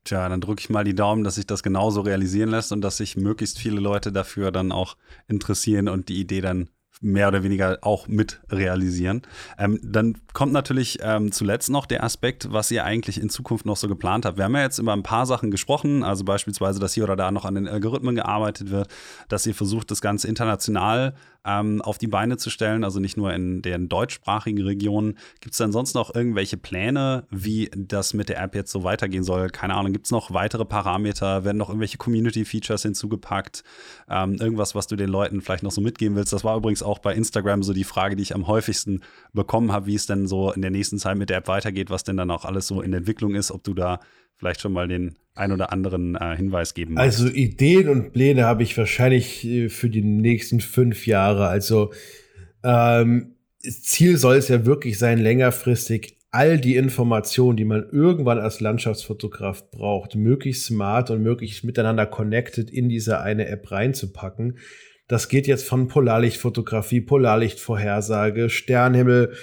Tja, dann drücke ich mal die Daumen, dass sich das genauso realisieren lässt und dass sich möglichst viele Leute dafür dann auch interessieren und die Idee dann mehr oder weniger auch mit realisieren. Ähm, dann kommt natürlich ähm, zuletzt noch der Aspekt, was ihr eigentlich in Zukunft noch so geplant habt. Wir haben ja jetzt über ein paar Sachen gesprochen, also beispielsweise, dass hier oder da noch an den Algorithmen gearbeitet wird, dass ihr versucht, das Ganze international ähm, auf die Beine zu stellen, also nicht nur in den deutschsprachigen Regionen. Gibt es denn sonst noch irgendwelche Pläne, wie das mit der App jetzt so weitergehen soll? Keine Ahnung, gibt es noch weitere Parameter? Werden noch irgendwelche Community-Features hinzugepackt? Ähm, irgendwas, was du den Leuten vielleicht noch so mitgeben willst? Das war übrigens auch bei Instagram so die Frage, die ich am häufigsten bekommen habe, wie es denn so in der nächsten Zeit mit der App weitergeht, was denn dann auch alles so in Entwicklung ist, ob du da vielleicht schon mal den ein oder anderen äh, Hinweis geben magst. Also Ideen und Pläne habe ich wahrscheinlich äh, für die nächsten fünf Jahre. Also ähm, Ziel soll es ja wirklich sein, längerfristig all die Informationen, die man irgendwann als Landschaftsfotograf braucht, möglichst smart und möglichst miteinander connected in diese eine App reinzupacken. Das geht jetzt von Polarlichtfotografie, Polarlichtvorhersage, Sternhimmel,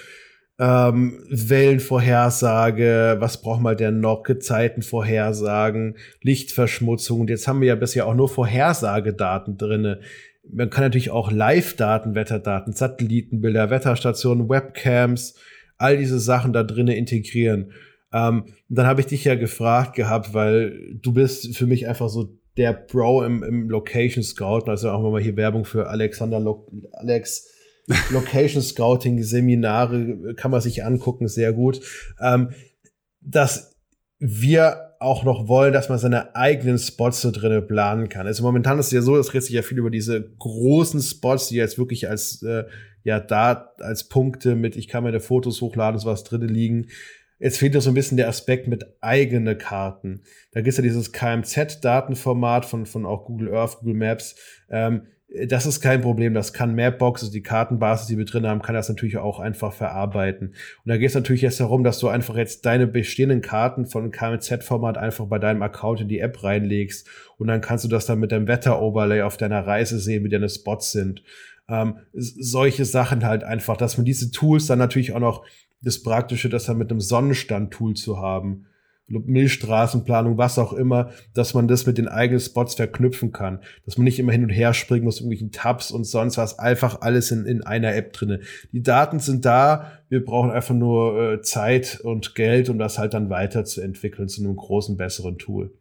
ähm, Wellenvorhersage, was braucht man denn noch, Gezeitenvorhersagen, Lichtverschmutzung. Und jetzt haben wir ja bisher auch nur Vorhersagedaten drinne. Man kann natürlich auch Live-Daten, Wetterdaten, Satellitenbilder, Wetterstationen, Webcams, all diese Sachen da drinnen integrieren. Ähm, dann habe ich dich ja gefragt gehabt, weil du bist für mich einfach so der Bro im, im Location Scout. Also auch mal hier Werbung für Alexander Lo Alex Location Scouting Seminare kann man sich angucken, sehr gut. Ähm, dass wir auch noch wollen, dass man seine eigenen Spots so drinnen planen kann. Also momentan ist es ja so, es redet sich ja viel über diese großen Spots, die jetzt wirklich als äh, ja da als Punkte mit ich kann meine Fotos hochladen und sowas drinnen liegen. Jetzt fehlt ja so ein bisschen der Aspekt mit eigene Karten. Da gibt's ja dieses KMZ-Datenformat von, von auch Google Earth, Google Maps. Ähm, das ist kein Problem. Das kann Mapbox, also die Kartenbasis, die wir drin haben, kann das natürlich auch einfach verarbeiten. Und da geht es natürlich jetzt darum, dass du einfach jetzt deine bestehenden Karten von KMZ-Format einfach bei deinem Account in die App reinlegst. Und dann kannst du das dann mit deinem Wetter-Overlay auf deiner Reise sehen, wie deine Spots sind. Ähm, solche Sachen halt einfach, dass man diese Tools dann natürlich auch noch das Praktische, das dann mit einem Sonnenstand-Tool zu haben Milchstraßenplanung, was auch immer, dass man das mit den eigenen Spots verknüpfen kann. Dass man nicht immer hin und her springen muss, irgendwelchen Tabs und sonst was, einfach alles in, in einer App drinne. Die Daten sind da, wir brauchen einfach nur äh, Zeit und Geld, um das halt dann weiterzuentwickeln zu einem großen, besseren Tool.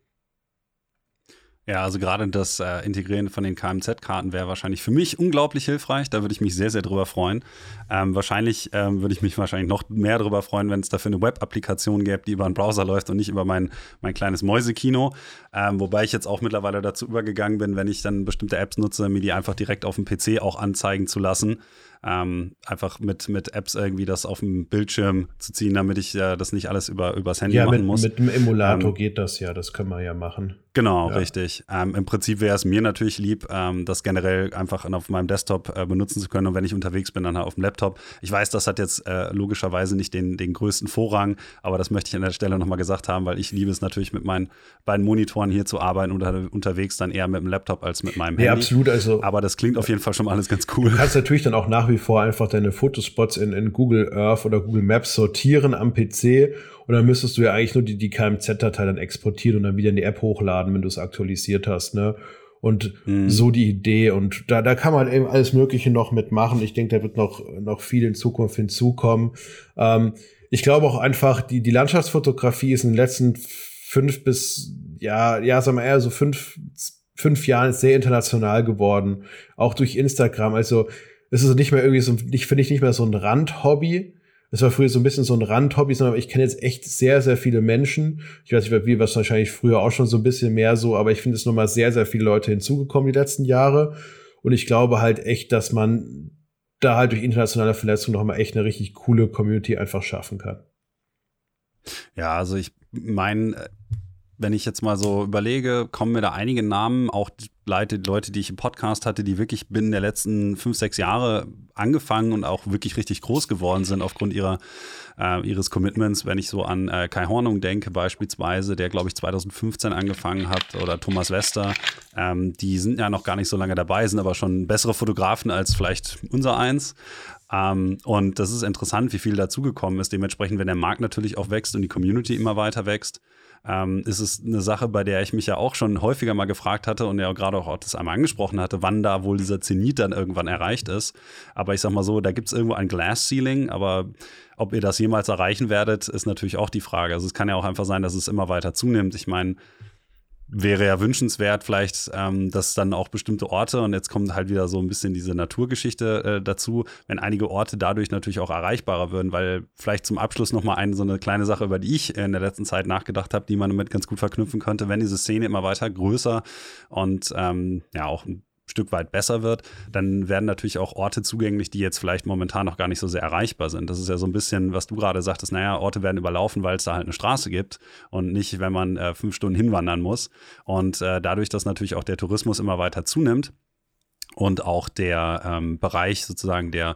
Ja, also gerade das äh, Integrieren von den KMZ-Karten wäre wahrscheinlich für mich unglaublich hilfreich. Da würde ich mich sehr, sehr drüber freuen. Ähm, wahrscheinlich ähm, würde ich mich wahrscheinlich noch mehr drüber freuen, wenn es dafür eine Web-Applikation gäbe, die über einen Browser läuft und nicht über mein, mein kleines Mäusekino. Ähm, wobei ich jetzt auch mittlerweile dazu übergegangen bin, wenn ich dann bestimmte Apps nutze, mir die einfach direkt auf dem PC auch anzeigen zu lassen ähm, einfach mit, mit Apps irgendwie das auf dem Bildschirm zu ziehen, damit ich äh, das nicht alles über, übers Handy ja, machen mit, muss. Mit dem Emulator ähm, geht das ja, das können wir ja machen. Genau, ja. richtig. Ähm, Im Prinzip wäre es mir natürlich lieb, ähm, das generell einfach auf meinem Desktop äh, benutzen zu können und wenn ich unterwegs bin, dann halt auf dem Laptop. Ich weiß, das hat jetzt äh, logischerweise nicht den, den größten Vorrang, aber das möchte ich an der Stelle nochmal gesagt haben, weil ich liebe es natürlich mit meinen beiden Monitoren hier zu arbeiten oder unterwegs dann eher mit dem Laptop als mit meinem Handy. Ja, absolut. Also, aber das klingt auf jeden Fall schon mal alles ganz cool. Du kannst natürlich dann auch nach wie vor einfach deine Fotospots in, in Google Earth oder Google Maps sortieren am PC und dann müsstest du ja eigentlich nur die, die KMZ-Datei dann exportieren und dann wieder in die App hochladen, wenn du es aktualisiert hast, ne? Und mhm. so die Idee. Und da, da kann man eben alles Mögliche noch mitmachen. Ich denke, da wird noch, noch viel in Zukunft hinzukommen. Ähm, ich glaube auch einfach, die, die Landschaftsfotografie ist in den letzten fünf bis, ja, ja, sagen wir eher so fünf, fünf Jahren sehr international geworden. Auch durch Instagram. Also, es ist nicht mehr irgendwie so, ich finde ich nicht mehr so ein Randhobby, das war früher so ein bisschen so ein Randhobby, sondern ich kenne jetzt echt sehr, sehr viele Menschen. Ich weiß nicht, wie was wahrscheinlich früher auch schon so ein bisschen mehr so, aber ich finde es nochmal sehr, sehr viele Leute hinzugekommen die letzten Jahre. Und ich glaube halt echt, dass man da halt durch internationale Vernetzung nochmal echt eine richtig coole Community einfach schaffen kann. Ja, also ich meine, wenn ich jetzt mal so überlege, kommen mir da einige Namen, auch Leute, Leute, die ich im Podcast hatte, die wirklich binnen der letzten fünf, sechs Jahre angefangen und auch wirklich richtig groß geworden sind aufgrund ihrer, äh, ihres Commitments. Wenn ich so an äh, Kai Hornung denke beispielsweise, der glaube ich 2015 angefangen hat, oder Thomas Wester, ähm, die sind ja noch gar nicht so lange dabei, sind aber schon bessere Fotografen als vielleicht unser eins. Um, ähm, und das ist interessant, wie viel dazugekommen ist. Dementsprechend, wenn der Markt natürlich auch wächst und die Community immer weiter wächst, ähm, ist es eine Sache, bei der ich mich ja auch schon häufiger mal gefragt hatte und ja gerade auch das einmal angesprochen hatte, wann da wohl dieser Zenit dann irgendwann erreicht ist. Aber ich sag mal so, da gibt es irgendwo ein Glass Ceiling, aber ob ihr das jemals erreichen werdet, ist natürlich auch die Frage. Also es kann ja auch einfach sein, dass es immer weiter zunimmt. Ich meine, wäre ja wünschenswert, vielleicht, ähm, dass dann auch bestimmte Orte, und jetzt kommt halt wieder so ein bisschen diese Naturgeschichte äh, dazu, wenn einige Orte dadurch natürlich auch erreichbarer würden, weil vielleicht zum Abschluss nochmal eine so eine kleine Sache, über die ich in der letzten Zeit nachgedacht habe, die man damit ganz gut verknüpfen könnte, wenn diese Szene immer weiter größer und ähm, ja auch ein Stück weit besser wird, dann werden natürlich auch Orte zugänglich, die jetzt vielleicht momentan noch gar nicht so sehr erreichbar sind. Das ist ja so ein bisschen, was du gerade sagtest, naja, Orte werden überlaufen, weil es da halt eine Straße gibt und nicht, wenn man äh, fünf Stunden hinwandern muss. Und äh, dadurch, dass natürlich auch der Tourismus immer weiter zunimmt, und auch der ähm, Bereich sozusagen der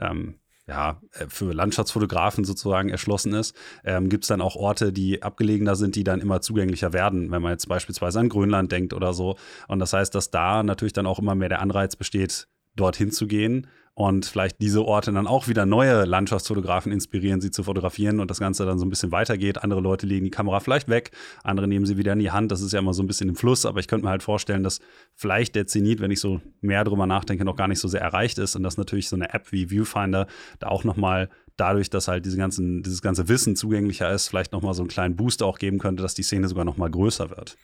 ähm, ja, äh, für Landschaftsfotografen sozusagen erschlossen ist, ähm, gibt es dann auch Orte, die abgelegener sind, die dann immer zugänglicher werden, wenn man jetzt beispielsweise an Grönland denkt oder so. Und das heißt, dass da natürlich dann auch immer mehr der Anreiz besteht, dorthin zu gehen und vielleicht diese Orte dann auch wieder neue Landschaftsfotografen inspirieren, sie zu fotografieren und das Ganze dann so ein bisschen weitergeht. Andere Leute legen die Kamera vielleicht weg, andere nehmen sie wieder in die Hand. Das ist ja immer so ein bisschen im Fluss, aber ich könnte mir halt vorstellen, dass vielleicht der Zenit, wenn ich so mehr drüber nachdenke, noch gar nicht so sehr erreicht ist und dass natürlich so eine App wie Viewfinder da auch nochmal dadurch, dass halt diese ganzen, dieses ganze Wissen zugänglicher ist, vielleicht nochmal so einen kleinen Boost auch geben könnte, dass die Szene sogar nochmal größer wird.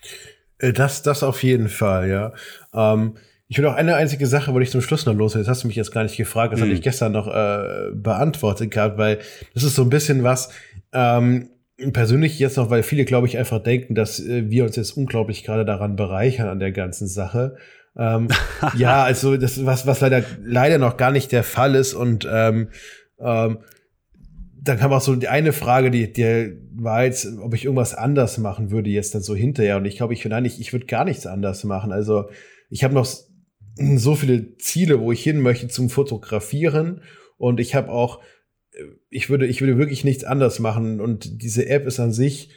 Äh, das, das auf jeden Fall, ja. Ähm ich will auch eine einzige Sache, wollte ich zum Schluss noch los. Das hast du mich jetzt gar nicht gefragt, das mhm. hatte ich gestern noch äh, beantwortet gehabt, weil das ist so ein bisschen was, ähm, persönlich jetzt noch, weil viele, glaube ich, einfach denken, dass äh, wir uns jetzt unglaublich gerade daran bereichern an der ganzen Sache. Ähm, ja, also das was, was leider, leider noch gar nicht der Fall ist und ähm, ähm, dann kam auch so die eine Frage, die, die war jetzt, ob ich irgendwas anders machen würde jetzt dann so hinterher. Und ich glaube, ich, nein, ich, ich würde gar nichts anders machen. Also ich habe noch so viele Ziele, wo ich hin möchte zum Fotografieren. Und ich habe auch, äh, ich würde, ich würde wirklich nichts anders machen. Und diese App ist an sich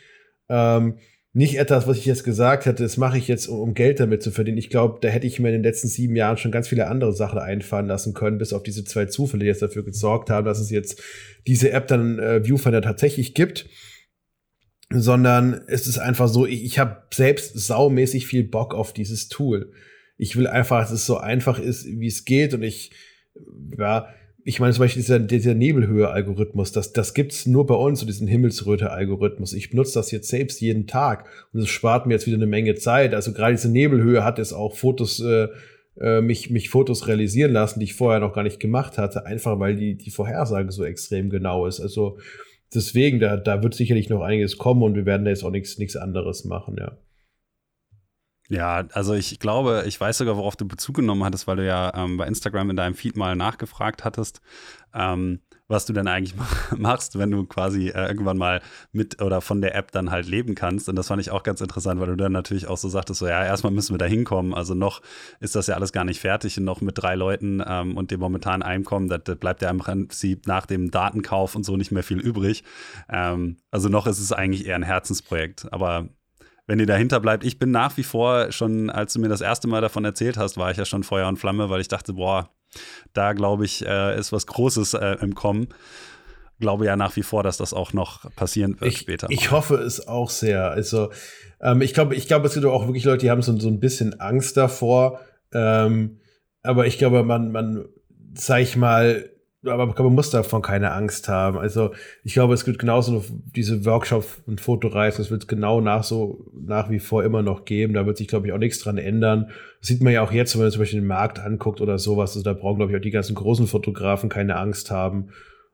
ähm, nicht etwas, was ich jetzt gesagt hätte, das mache ich jetzt, um, um Geld damit zu verdienen. Ich glaube, da hätte ich mir in den letzten sieben Jahren schon ganz viele andere Sachen einfallen lassen können, bis auf diese zwei Zufälle, die jetzt dafür gesorgt haben, dass es jetzt diese App dann äh, Viewfinder tatsächlich gibt sondern es ist einfach so, ich, ich habe selbst saumäßig viel Bock auf dieses Tool ich will einfach, dass es so einfach ist, wie es geht. Und ich, ja, ich meine zum Beispiel dieser, dieser Nebelhöhe-Algorithmus, das, das gibt's nur bei uns, so diesen Himmelsröte-Algorithmus. Ich benutze das jetzt selbst jeden Tag und es spart mir jetzt wieder eine Menge Zeit. Also gerade diese Nebelhöhe hat es auch Fotos, äh, äh, mich, mich Fotos realisieren lassen, die ich vorher noch gar nicht gemacht hatte, einfach weil die, die Vorhersage so extrem genau ist. Also deswegen, da, da wird sicherlich noch einiges kommen und wir werden da jetzt auch nichts, nichts anderes machen, ja. Ja, also ich glaube, ich weiß sogar, worauf du Bezug genommen hattest, weil du ja ähm, bei Instagram in deinem Feed mal nachgefragt hattest, ähm, was du denn eigentlich machst, wenn du quasi äh, irgendwann mal mit oder von der App dann halt leben kannst. Und das fand ich auch ganz interessant, weil du dann natürlich auch so sagtest, so ja, erstmal müssen wir da hinkommen. Also noch ist das ja alles gar nicht fertig und noch mit drei Leuten ähm, und dem momentanen Einkommen, da bleibt ja im Prinzip nach dem Datenkauf und so nicht mehr viel übrig. Ähm, also noch ist es eigentlich eher ein Herzensprojekt. Aber wenn ihr dahinter bleibt. Ich bin nach wie vor schon, als du mir das erste Mal davon erzählt hast, war ich ja schon Feuer und Flamme, weil ich dachte, boah, Da glaube ich, äh, ist was Großes äh, im Kommen. Glaube ja nach wie vor, dass das auch noch passieren wird ich, später. Ich hoffe es auch sehr. Also ähm, ich glaube, ich glaube, es gibt auch wirklich Leute, die haben so, so ein bisschen Angst davor. Ähm, aber ich glaube, man, man, sag ich mal, aber man muss davon keine Angst haben. Also ich glaube, es gibt genauso diese Workshop und Fotoreisen, es wird genau nach so nach wie vor immer noch geben. Da wird sich, glaube ich, auch nichts dran ändern. Das sieht man ja auch jetzt, wenn man zum Beispiel den Markt anguckt oder sowas. Also da brauchen, glaube ich, auch die ganzen großen Fotografen keine Angst haben.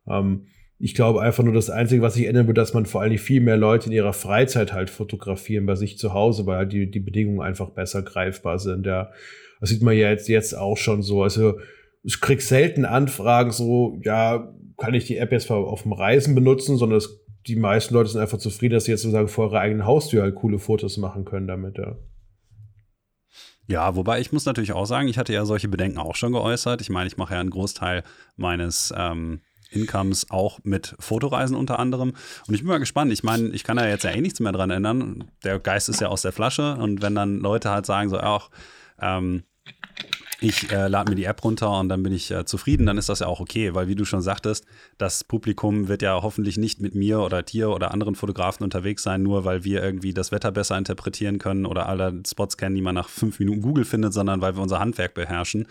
Ähm, ich glaube einfach nur, das Einzige, was sich ändern wird, dass man vor allem viel mehr Leute in ihrer Freizeit halt fotografieren bei sich zu Hause, weil halt die, die Bedingungen einfach besser greifbar sind. Ja, das sieht man ja jetzt, jetzt auch schon so. Also ich krieg selten Anfragen so, ja, kann ich die App jetzt auf dem Reisen benutzen, sondern es, die meisten Leute sind einfach zufrieden, dass sie jetzt sozusagen vor ihrer eigenen Haustür halt coole Fotos machen können damit, ja. Ja, wobei ich muss natürlich auch sagen, ich hatte ja solche Bedenken auch schon geäußert. Ich meine, ich mache ja einen Großteil meines ähm, Incomes auch mit Fotoreisen unter anderem. Und ich bin mal gespannt. Ich meine, ich kann da jetzt ja eh nichts mehr dran ändern. Der Geist ist ja aus der Flasche. Und wenn dann Leute halt sagen, so, ach, ähm, ich äh, lade mir die App runter und dann bin ich äh, zufrieden, dann ist das ja auch okay, weil wie du schon sagtest, das Publikum wird ja hoffentlich nicht mit mir oder dir oder anderen Fotografen unterwegs sein, nur weil wir irgendwie das Wetter besser interpretieren können oder alle Spots kennen, die man nach fünf Minuten Google findet, sondern weil wir unser Handwerk beherrschen.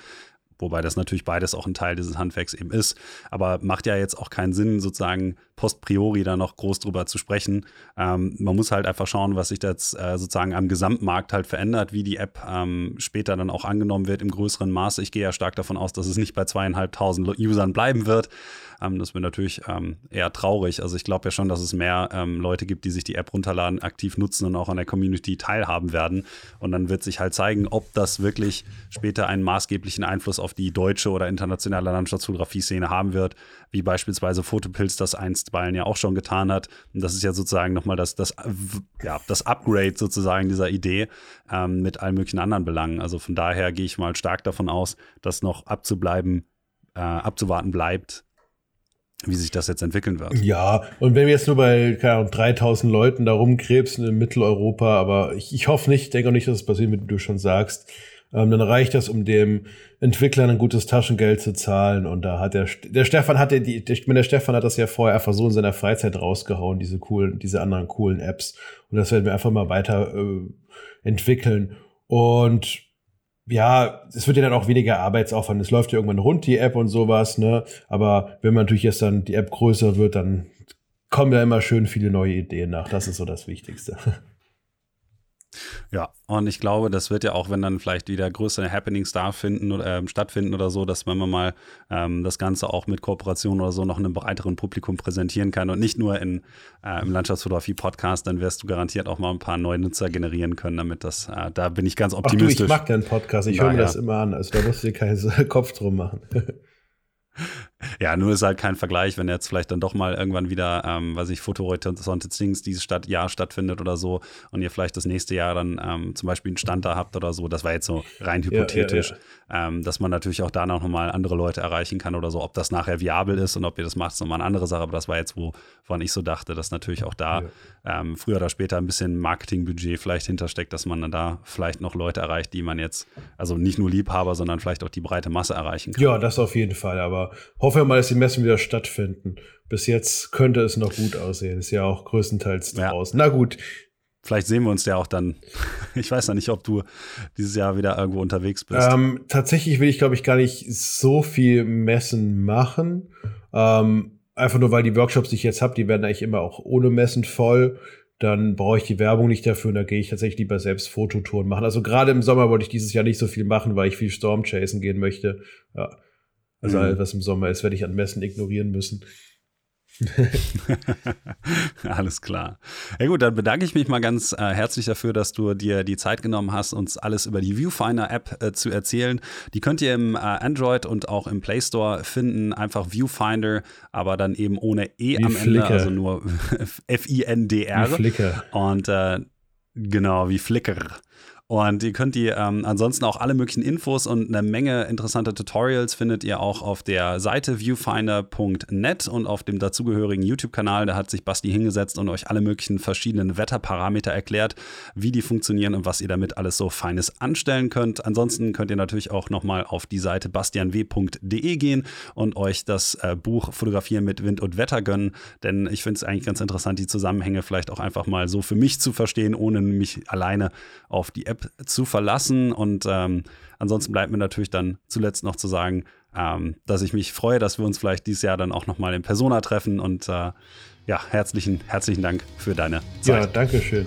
Wobei das natürlich beides auch ein Teil dieses Handwerks eben ist. Aber macht ja jetzt auch keinen Sinn, sozusagen post priori da noch groß drüber zu sprechen. Ähm, man muss halt einfach schauen, was sich jetzt äh, sozusagen am Gesamtmarkt halt verändert, wie die App ähm, später dann auch angenommen wird im größeren Maße. Ich gehe ja stark davon aus, dass es nicht bei zweieinhalbtausend Usern bleiben wird. Ähm, das wäre natürlich ähm, eher traurig. Also ich glaube ja schon, dass es mehr ähm, Leute gibt, die sich die App runterladen, aktiv nutzen und auch an der Community teilhaben werden. Und dann wird sich halt zeigen, ob das wirklich später einen maßgeblichen Einfluss auf die deutsche oder internationale Landschaftsfotografie-Szene haben wird, wie beispielsweise Fotopilz das einstweilen ja auch schon getan hat. Und das ist ja sozusagen nochmal das, das, ja, das Upgrade sozusagen dieser Idee ähm, mit allen möglichen anderen Belangen. Also von daher gehe ich mal stark davon aus, dass noch abzubleiben, äh, abzuwarten bleibt, wie sich das jetzt entwickeln wird. Ja, und wenn wir jetzt nur bei keine Ahnung, 3000 Leuten da rumkrebsen in Mitteleuropa, aber ich, ich hoffe nicht, denke auch nicht, dass es passiert, wie du schon sagst, ähm, dann reicht das, um dem Entwickler ein gutes Taschengeld zu zahlen. Und da hat der, der Stefan hatte die, der, der Stefan hat das ja vorher einfach so in seiner Freizeit rausgehauen, diese coolen, diese anderen coolen Apps. Und das werden wir einfach mal weiter äh, entwickeln. Und ja, es wird ja dann auch weniger Arbeitsaufwand. Es läuft ja irgendwann rund, die App und sowas, ne? Aber wenn man natürlich jetzt dann die App größer wird, dann kommen ja immer schön viele neue Ideen nach. Das ist so das Wichtigste. Ja, und ich glaube, das wird ja auch, wenn dann vielleicht wieder größere Happenings da finden oder äh, stattfinden oder so, dass wenn man mal ähm, das Ganze auch mit Kooperation oder so noch einem breiteren Publikum präsentieren kann und nicht nur in, äh, im Landschaftsfotografie-Podcast, dann wirst du garantiert auch mal ein paar neue Nutzer generieren können, damit das, äh, da bin ich ganz optimistisch. Ach du, ich mag deinen Podcast, ich höre mir das immer an, also da musst du dir keinen Kopf drum machen. Ja, nur ist halt kein Vergleich, wenn jetzt vielleicht dann doch mal irgendwann wieder, ähm, weiß ich, Fotohorizonte Things dieses Stadt, Jahr stattfindet oder so und ihr vielleicht das nächste Jahr dann ähm, zum Beispiel einen Stand da habt oder so, das war jetzt so rein hypothetisch, ja, ja, ja. Ähm, dass man natürlich auch da noch mal andere Leute erreichen kann oder so. Ob das nachher viabel ist und ob ihr das macht, ist nochmal eine andere Sache, aber das war jetzt, wovon ich so dachte, dass natürlich auch da ähm, früher oder später ein bisschen Marketingbudget vielleicht hintersteckt, dass man dann da vielleicht noch Leute erreicht, die man jetzt, also nicht nur Liebhaber, sondern vielleicht auch die breite Masse erreichen kann. Ja, das auf jeden Fall, aber hoffe mal, dass die Messen wieder stattfinden. Bis jetzt könnte es noch gut aussehen. Ist ja auch größtenteils draußen. Ja. Na gut. Vielleicht sehen wir uns ja auch dann. Ich weiß noch nicht, ob du dieses Jahr wieder irgendwo unterwegs bist. Ähm, tatsächlich will ich, glaube ich, gar nicht so viel Messen machen. Ähm, einfach nur, weil die Workshops, die ich jetzt habe, die werden eigentlich immer auch ohne Messen voll. Dann brauche ich die Werbung nicht dafür und da gehe ich tatsächlich lieber selbst Fototouren machen. Also gerade im Sommer wollte ich dieses Jahr nicht so viel machen, weil ich viel Stormchasen gehen möchte. Ja. Also mhm. alles, was im Sommer ist, werde ich an Messen ignorieren müssen. alles klar. Ja gut, dann bedanke ich mich mal ganz äh, herzlich dafür, dass du dir die Zeit genommen hast, uns alles über die Viewfinder-App äh, zu erzählen. Die könnt ihr im äh, Android und auch im Play Store finden. Einfach Viewfinder, aber dann eben ohne E wie am Flickr. Ende, also nur F-I-N-D-R. Flickr. Und äh, genau, wie Flickr. Und ihr könnt die ähm, ansonsten auch alle möglichen Infos und eine Menge interessanter Tutorials findet ihr auch auf der Seite viewfinder.net und auf dem dazugehörigen YouTube-Kanal. Da hat sich Basti hingesetzt und euch alle möglichen verschiedenen Wetterparameter erklärt, wie die funktionieren und was ihr damit alles so Feines anstellen könnt. Ansonsten könnt ihr natürlich auch nochmal auf die Seite bastianw.de gehen und euch das äh, Buch Fotografieren mit Wind und Wetter gönnen. Denn ich finde es eigentlich ganz interessant, die Zusammenhänge vielleicht auch einfach mal so für mich zu verstehen, ohne mich alleine auf die App zu verlassen. Und ähm, ansonsten bleibt mir natürlich dann zuletzt noch zu sagen, ähm, dass ich mich freue, dass wir uns vielleicht dieses Jahr dann auch nochmal in Persona treffen. Und äh, ja, herzlichen, herzlichen Dank für deine Zeit. Ja, danke schön.